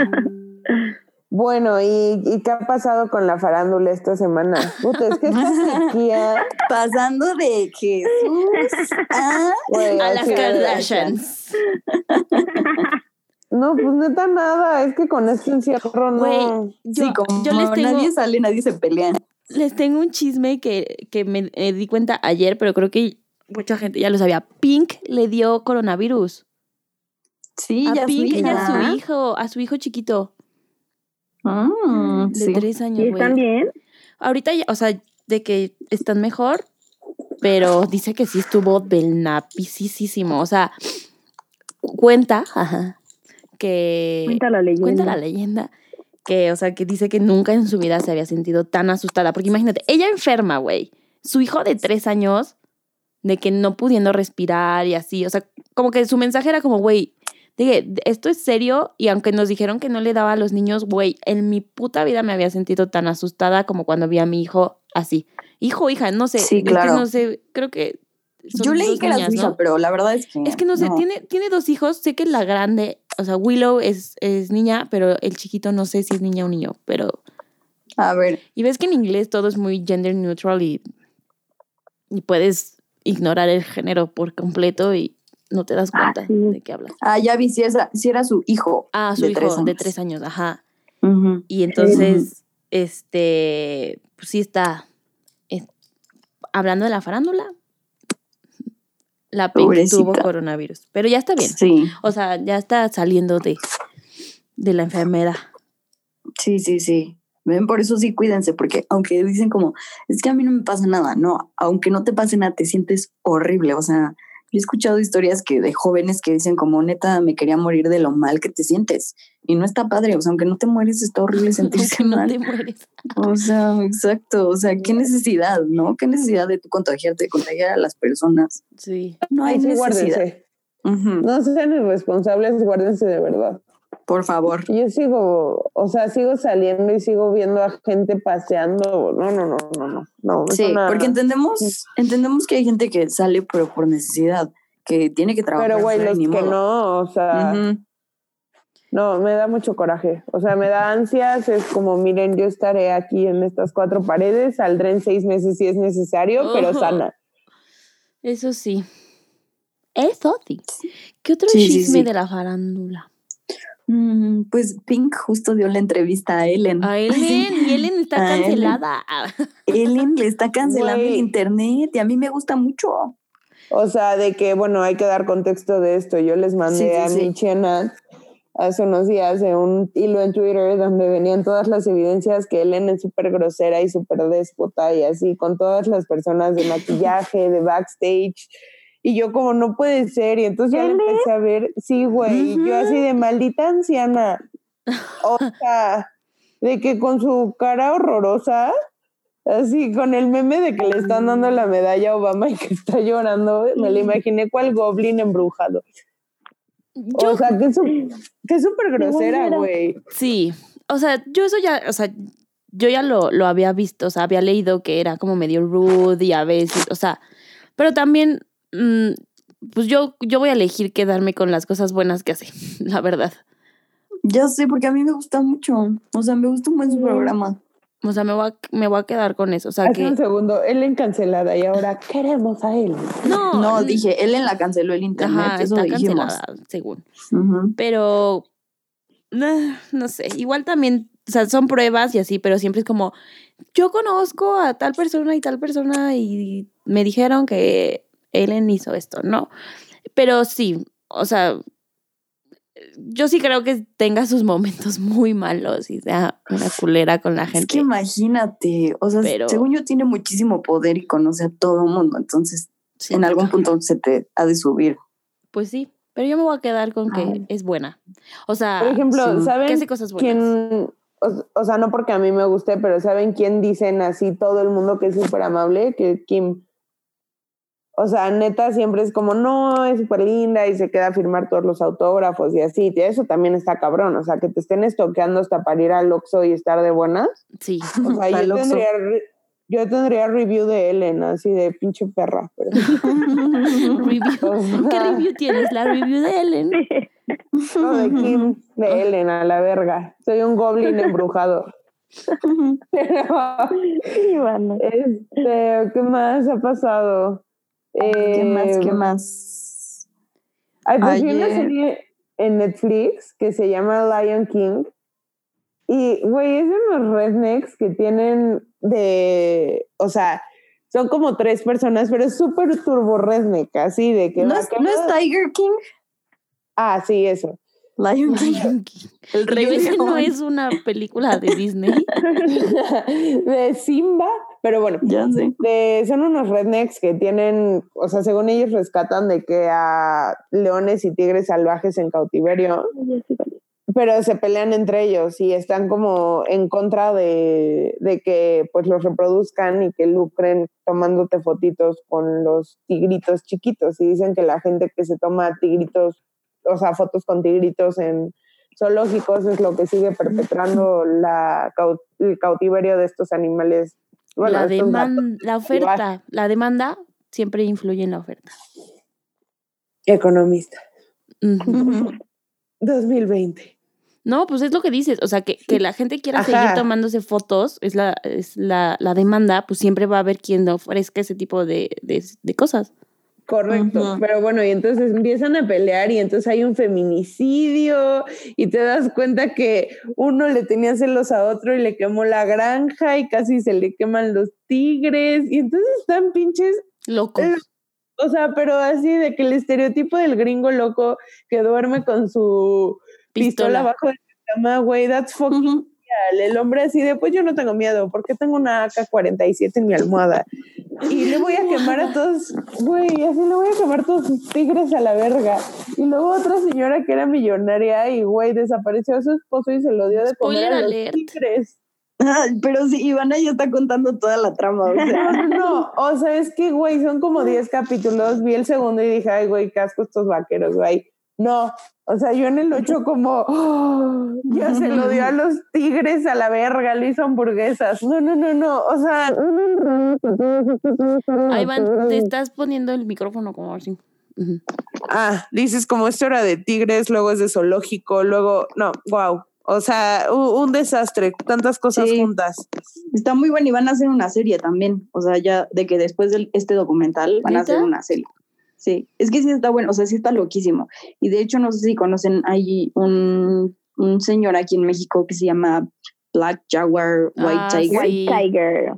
Bueno, ¿y, y qué ha pasado con la farándula esta semana? Puta, es que esta sequía, Pasando de Jesús a A las Kardashians. No, pues neta nada, es que con este encierro no. Güey, yo, sí, como yo les tengo, nadie sale, nadie se pelea. les tengo un chisme que, que me eh, di cuenta ayer, pero creo que mucha gente ya lo sabía. Pink le dio coronavirus. Sí, a ya Pink su y a su hijo, a su hijo chiquito, Mm, de sí. tres ¿Y años, están güey. bien? Ahorita, ya, o sea, de que están mejor, pero dice que sí estuvo del napisísimo. O sea, cuenta, ajá, que Cuenta la leyenda. cuenta la leyenda que, o sea, que dice que nunca en su vida se había sentido tan asustada. Porque imagínate, ella enferma, güey. Su hijo de tres años, de que no pudiendo respirar y así. O sea, como que su mensaje era como, güey, dije, esto es serio. Y aunque nos dijeron que no le daba a los niños, güey, en mi puta vida me había sentido tan asustada como cuando vi a mi hijo así. Hijo, hija, no sé. Sí, es que claro. no sé, creo que. Yo leí que era niñas, su hija, ¿no? pero la verdad es que. Es que no sé, Tiene, tiene dos hijos. Sé que la grande, o sea, Willow es, es niña, pero el chiquito no sé si es niña o niño. Pero. A ver, Y ves que en inglés todo es muy gender neutral y, y puedes ignorar el género por completo y no te das Ah, cuenta sí. de qué hablas. ah, ya vi si, esa- si era su hijo. Ah, su de hijo tres de tres años, ajá. Y entonces, este, pues sí está eh, hablando de la farándula. La Pink Pobrecita. tuvo coronavirus, pero ya está bien. Sí, O sea, ya está saliendo de, de la enfermedad. sí, sí, sí. Ven, por eso sí cuídense, porque aunque dicen como, es que a mí no me pasa nada, no, aunque no te pase nada, te sientes horrible. O sea, yo he escuchado historias que de jóvenes que dicen como, neta, me quería morir de lo mal que te sientes. Y no está padre, o sea, aunque no te mueres, está horrible sentirse no mal. te mueres. O sea, exacto. O sea, qué necesidad, ¿no? Qué necesidad de tú contagiarte, de contagiar a las personas. Sí. No hay Ay, sí, necesidad. guárdense. Ujú, No sean irresponsables, guárdense de verdad. Por favor. Yo sigo, o sea, sigo saliendo y sigo viendo a gente paseando. No, no, no, no, no. no Sí, porque entendemos, entendemos que hay gente que sale pero por necesidad. que tiene que trabajar. Pero, güey, los que modo. no, o sea, no, me da mucho coraje. O sea, me da ansias. Es como, miren, yo estaré aquí en estas cuatro paredes, saldré en seis meses si es necesario, pero sana. Eso sí. Eso sí. ¿Qué otro Sí, sí, chisme sí. de la farándula? Mm, pues Pink justo dio la entrevista a Ellen. A Ellen, y Ellen está A cancelada. Ellen le está cancelando el internet y a mí me gusta mucho. O sea, de que, bueno, hay que dar contexto de esto. Yo les mandé Sí, sí, a sí. Michi y a Nat hace unos días en un hilo en Twitter donde venían todas las evidencias que Ellen es súper grosera y súper déspota y así, con todas las personas de maquillaje, de backstage. Y yo como, no puede ser. Y entonces ya le empecé a ver, sí, güey, y yo así de maldita anciana. O sea, de que con su cara horrorosa, así con el meme de que le están dando la medalla a Obama y que está llorando, me lo imaginé cual goblin embrujado. Yo, O sea, que es que súper grosera, güey. sí. O sea, yo eso ya, o sea, yo ya lo, lo había visto, o sea, había leído que era como medio rude y a veces, o sea, pero también, pues yo, yo voy a elegir quedarme con las cosas buenas que hace, la verdad. Ya sé, porque a mí me gusta mucho. O sea, me gusta un buen su programa. O sea, me voy a, me voy a quedar con eso. O sea, Hace que. un segundo, Ellen cancelada y ahora queremos a él. No, No, dije, Ellen la canceló el internet. Ajá, eso está dijimos. cancelada, según. Pero. nah, no sé. Igual también. O sea, son pruebas y así, pero siempre es como. Yo conozco a tal persona y tal persona y me dijeron que Ellen hizo esto, ¿no? Pero sí, o sea. Yo sí creo que tenga sus momentos muy malos y sea una culera con la Es gente. que imagínate, o sea, Pero- según yo tiene muchísimo poder y conoce a todo el mundo, entonces Sí, en algún punto se te ha de subir. Pues sí, pero yo me voy a quedar con que Ay. es buena. O sea, Por ejemplo, sí. que ¿saben hace cosas buenas. quién? O, o sea, no porque a mí me guste, pero ¿saben quién dicen así todo el mundo que es súper amable? Que Kim. O sea, neta siempre es como, no, es súper linda y se queda a firmar todos los autógrafos y así. Y eso también está cabrón. O sea, que te estén estoqueando hasta para ir al Oxxo y estar de buenas. Sí. O sea, yo tendría, yo tendría review de Ellen, así de pinche perra. Pero, Review. o ¿Qué review tienes? La review de Ellen. no, de Kim, de Ellen, a la verga. Soy un goblin embrujado. Pero, este, ¿qué más ha pasado? ¿Qué más? ¿Qué Eh, más? Ay, pues vi una serie en Netflix que se llama Lion King. Y, güey, es de unos rednecks que tienen de. O sea, son como tres personas, pero es súper turbo redneck, así de que. ¿No va es, ¿No es Tiger King? Ah, sí, eso. Lion King. El rey ese no león. es una película de Disney. de Simba, pero bueno. Ya sé. de- son unos rednecks que tienen, o sea, según ellos rescatan de que a leones y tigres salvajes en cautiverio, pero se pelean entre ellos y están como en contra de, de que pues los reproduzcan y que lucren tomándote fotitos con los tigritos chiquitos y dicen que la gente que se toma tigritos, o sea, fotos con tigritos en zoológicos es lo que sigue perpetrando la, el cautiverio de estos animales. Bueno, la, estos gatos. deman- la oferta, la demanda siempre influye en la oferta. Economista. Ujú. 2020. No, pues es lo que dices, o sea, que, que la gente quiera Ajá. seguir tomándose fotos, es la, es la, la demanda, pues siempre va a haber quien ofrezca ese tipo de, de, de cosas. Correcto, pero bueno, y entonces empiezan a pelear y entonces hay un feminicidio y te das cuenta que uno le tenía celos a otro y le quemó la granja y casi se le queman los tigres y entonces están pinches, Locos. O sea, pero así de que el estereotipo del gringo loco que duerme con su pistola, Pistola. abajo de la cama, güey, that's fucking. El hombre así de, pues yo no tengo miedo, porque tengo una AK-47 en mi almohada. Y le voy a quemar a todos, güey, así le voy a quemar todos sus tigres a la verga. Y luego otra señora que era millonaria y, güey, desapareció a su esposo y se lo dio de comer Spoiler a los alert. tigres. Pero sí, Ivana ya está contando toda la trama. O sea, no, o sea, es que, güey, son como 10 capítulos. Vi el segundo y dije, ay, güey, casco estos vaqueros, güey. No, o sea, yo en el 8 como, "Oh, ya se lo dio a los tigres a la verga, le hizo hamburguesas. No, no, no, no, o sea... Ahí van, te estás poniendo el micrófono como así. Ah, dices como esto era de tigres, luego es de zoológico, luego, no, wow. O sea, un, desastre, tantas cosas Sí. juntas. Está muy bueno y van a hacer una serie también. O sea, ya de que después de este documental van a hacer una serie. Sí, es que sí está bueno, o sea, sí está loquísimo. Y de hecho, no sé si conocen, hay un, un señor aquí en México que se llama Black Jaguar White Ah, Tiger. sí. Tiger.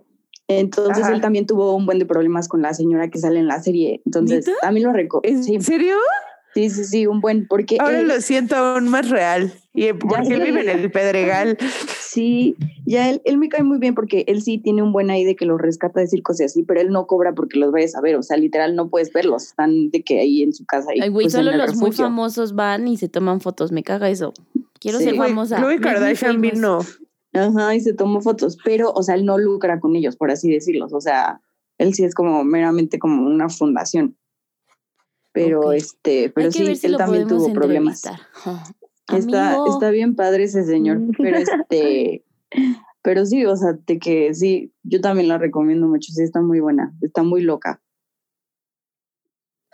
Entonces Ajá. él también tuvo un buen de problemas con la señora que sale en la serie. Entonces ¿Neta? también lo recuerdo. ¿En Sí, serio? sí, sí, sí, un buen, porque Ahora él- lo siento aún más real. Y porque él vive en el Pedregal. Sí, ya él, él me cae muy bien porque él sí tiene un buen ahí de que los rescata de circos y así, pero él no cobra porque los vayas a ver, o sea, literal no puedes verlos, están de que ahí en su casa. Y, Ay, güey, pues, solo los muy famosos van y se toman fotos. Me caga eso. Quiero Sí. ser famosa. Me Kardashian vino. Ajá, y se tomó fotos, pero, o sea, él no lucra con ellos, por así decirlos, o sea, él sí es como meramente como una fundación. Pero Ok. este, pero sí, si él también tuvo problemas. Está, Amigo. está bien padre ese señor, pero este, pero sí, o sea, de que sí, yo también la recomiendo mucho, sí, está muy buena, está muy loca.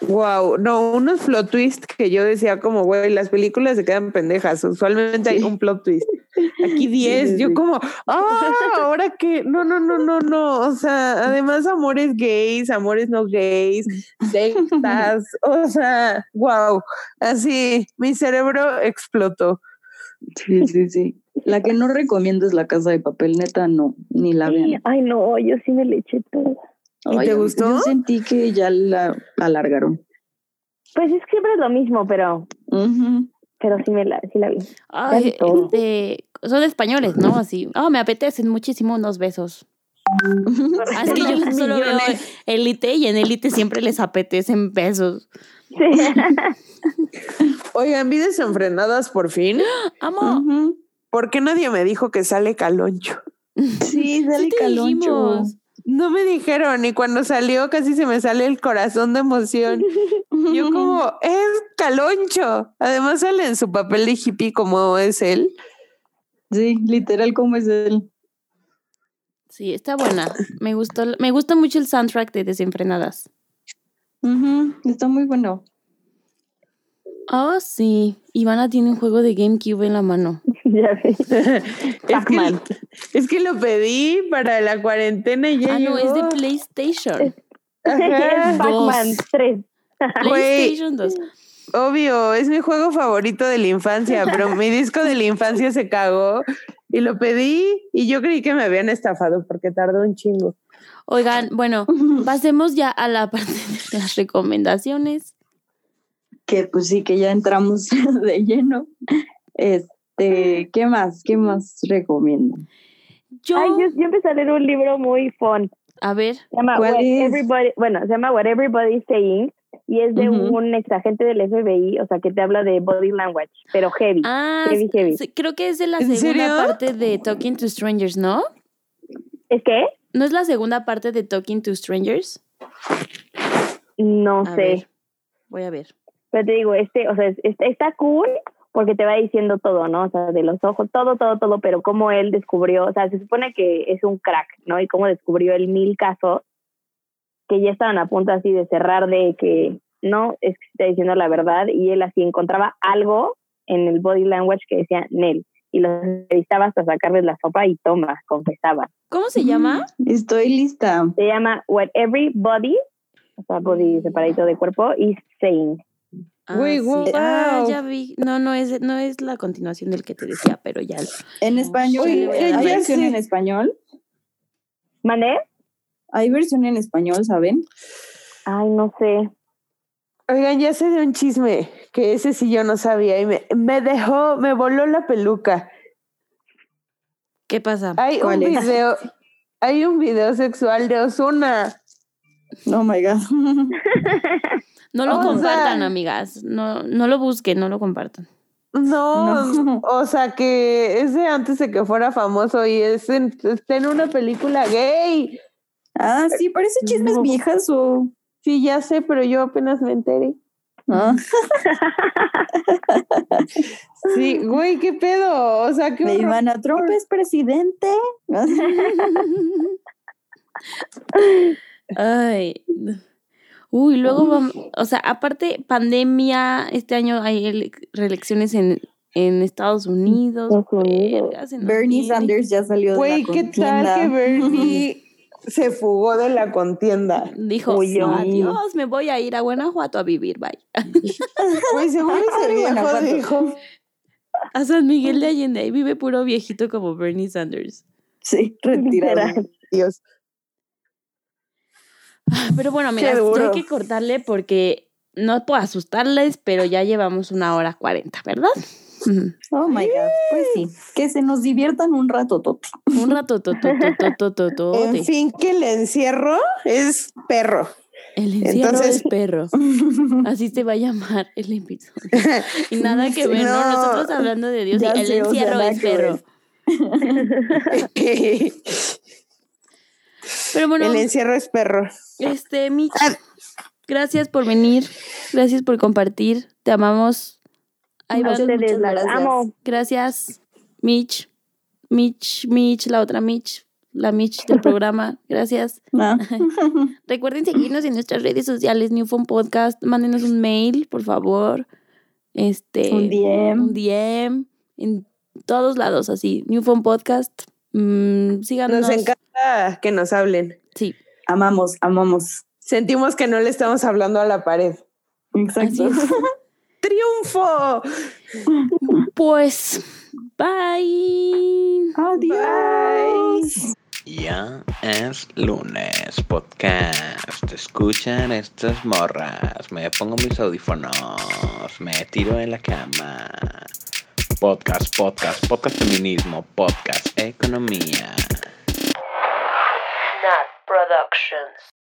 Wow, no, unos plot twist que yo decía como, güey, las películas se quedan pendejas. Usualmente hay un plot twist. Aquí 10, sí, yo como, ah, ahora que, no, no, no, no, no. O sea, además amores gays, amores no gays, sectas, o sea, wow. Así, mi cerebro explotó. Sí, sí, sí. La que no recomiendo es la casa de papel, neta, no, ni la vean. Ay, no, yo sí me le eché todo. ¿Y te gustó? Yo sentí que ya la alargaron. Pues es que siempre es lo mismo, pero, pero sí me la, sí la vi. Ay, todo. este, son españoles, ¿no? Así. Ah, me apetecen muchísimo unos besos. Ah, es que yo solo veo. Elite y en Elite siempre les apetecen besos. Oigan, vi desenfrenadas por fin. Amo. Ujú. ¿Por qué nadie me dijo que sale caloncho? Sí, dale Sí caloncho. dijimos. No me dijeron, y cuando salió casi se me sale el corazón de emoción. Yo como, es caloncho. Además sale en su papel de hippie como es él. Sí, literal como es él. Sí, está buena. Me gustó, me gusta mucho el soundtrack de Desenfrenadas. Está muy bueno. Oh, sí. Ivana tiene un juego de GameCube en la mano. ya sé. Es que, es que lo pedí para la cuarentena y ya Ah, no, es de. PlayStation. Ajá. es Pac-Man Dos. 3. PlayStation 2. Obvio, es mi juego favorito de la infancia, pero mi disco de la infancia se cagó y lo pedí y yo creí que me habían estafado porque tardó un chingo. Oigan, bueno, pasemos ya a la parte de las recomendaciones. Que pues sí, que ya entramos de lleno. Este, ¿qué más? ¿Qué más recomiendo? Yo, Ay, yo, yo empecé a leer un libro muy fun. a ver, Se llama ¿Cuál What es? Everybody, bueno, se llama What Everybody's Saying y es de un exagente del FBI, o sea, que te habla de body language, pero heavy. ah, Heavy, heavy. creo que es de la ¿En segunda serio? parte de Talking to Strangers, ¿no? ¿Es que? ¿No es la segunda parte de Talking to Strangers? No A sé. ver, voy a ver. Pero te digo, este, o sea, es- es- está cool porque te va diciendo todo, ¿no? O sea, de los ojos, todo, todo, todo, pero cómo él descubrió, o sea, se supone que es un crack, ¿no? Y cómo descubrió el mil casos que ya estaban a punto así de cerrar de que no, es que está diciendo la verdad y él así encontraba algo en el body language que decía Nel y los entrevistaba hasta sacarles la sopa y toma, confesaba. ¿Cómo se llama? Estoy lista. Se llama What Everybody, o sea, body separadito de cuerpo, is saying. Ah, sí. guau. Ah, ya vi. No, no es, no es la continuación del que te decía, pero ya. En español, ¿hay versión sé. en español? ¿Mané? ¿Hay versión en español, saben? Ay, no sé. Oigan, ya sé de un chisme que ese sí yo no sabía y me, me dejó, me voló la peluca. ¿Qué pasa? Hay un video, hay un video sexual de Osuna. Oh my God. No lo o compartan, sea- amigas. No, no lo busquen, no lo compartan. No, No. o sea que es de antes de que fuera famoso y es en, está en una película gay. ah, sí, parece chismes No. viejas o. Sí, ya sé, pero yo apenas me enteré. Ah, Sí, güey, qué pedo. O sea, horror. Ivana Trump es presidente. Ay. Uy, luego vamos, o sea, aparte pandemia, este año hay ele- reelecciones en, en Estados Unidos. Estados Unidos. verga, se nos Bernie. Sanders ya salió de Güey, la ¿qué tal contienda. que Bernie se fugó de la contienda? Dijo, Huyó. adiós, me voy a ir a Guanajuato a vivir, bye. Güey, seguro ese viejo Guanajuato. dijo, A San Miguel de Allende, ahí vive puro viejito como Bernie Sanders. Sí, retirado. Dios. Pero bueno, mira, hay que cortarle porque no puedo asustarles, pero ya llevamos una hora cuarenta, ¿verdad? Oh my God. Pues sí, que se nos diviertan un rato, Toti. Un rato, to, to, to, to, to, to, En fin, que el encierro es perro. El encierro Entonces- es perro. Así se va a llamar el episodio. Y nada que ver, ¿no? No. Nosotros hablando de Dios y el sé, o sea, encierro es perro. Pero bueno, el encierro es perro. este, Mitch, gracias por venir. Gracias por compartir. Te amamos. Ahí A ustedes las gracias. amo. Gracias, Mitch. Mitch, Mitch, la otra Mitch. La Mitch del programa. Gracias. Ah. Recuerden seguirnos en nuestras redes sociales, New Phone Podcast. Mándenos un mail, por favor. Este, Un DM. Un DM. En todos lados, así. New Phone Podcast. Mm, síganos. Nos encanta que nos hablen. Sí, Amamos, amamos. Sentimos que no le estamos hablando a la pared. Exacto. ¡Triunfo! pues, bye. Adiós. Ya es lunes, podcast. Escuchan estas morras. Me pongo mis audífonos. Me tiro en la cama. Podcast, podcast, podcast feminismo, podcast economía. Nat Productions.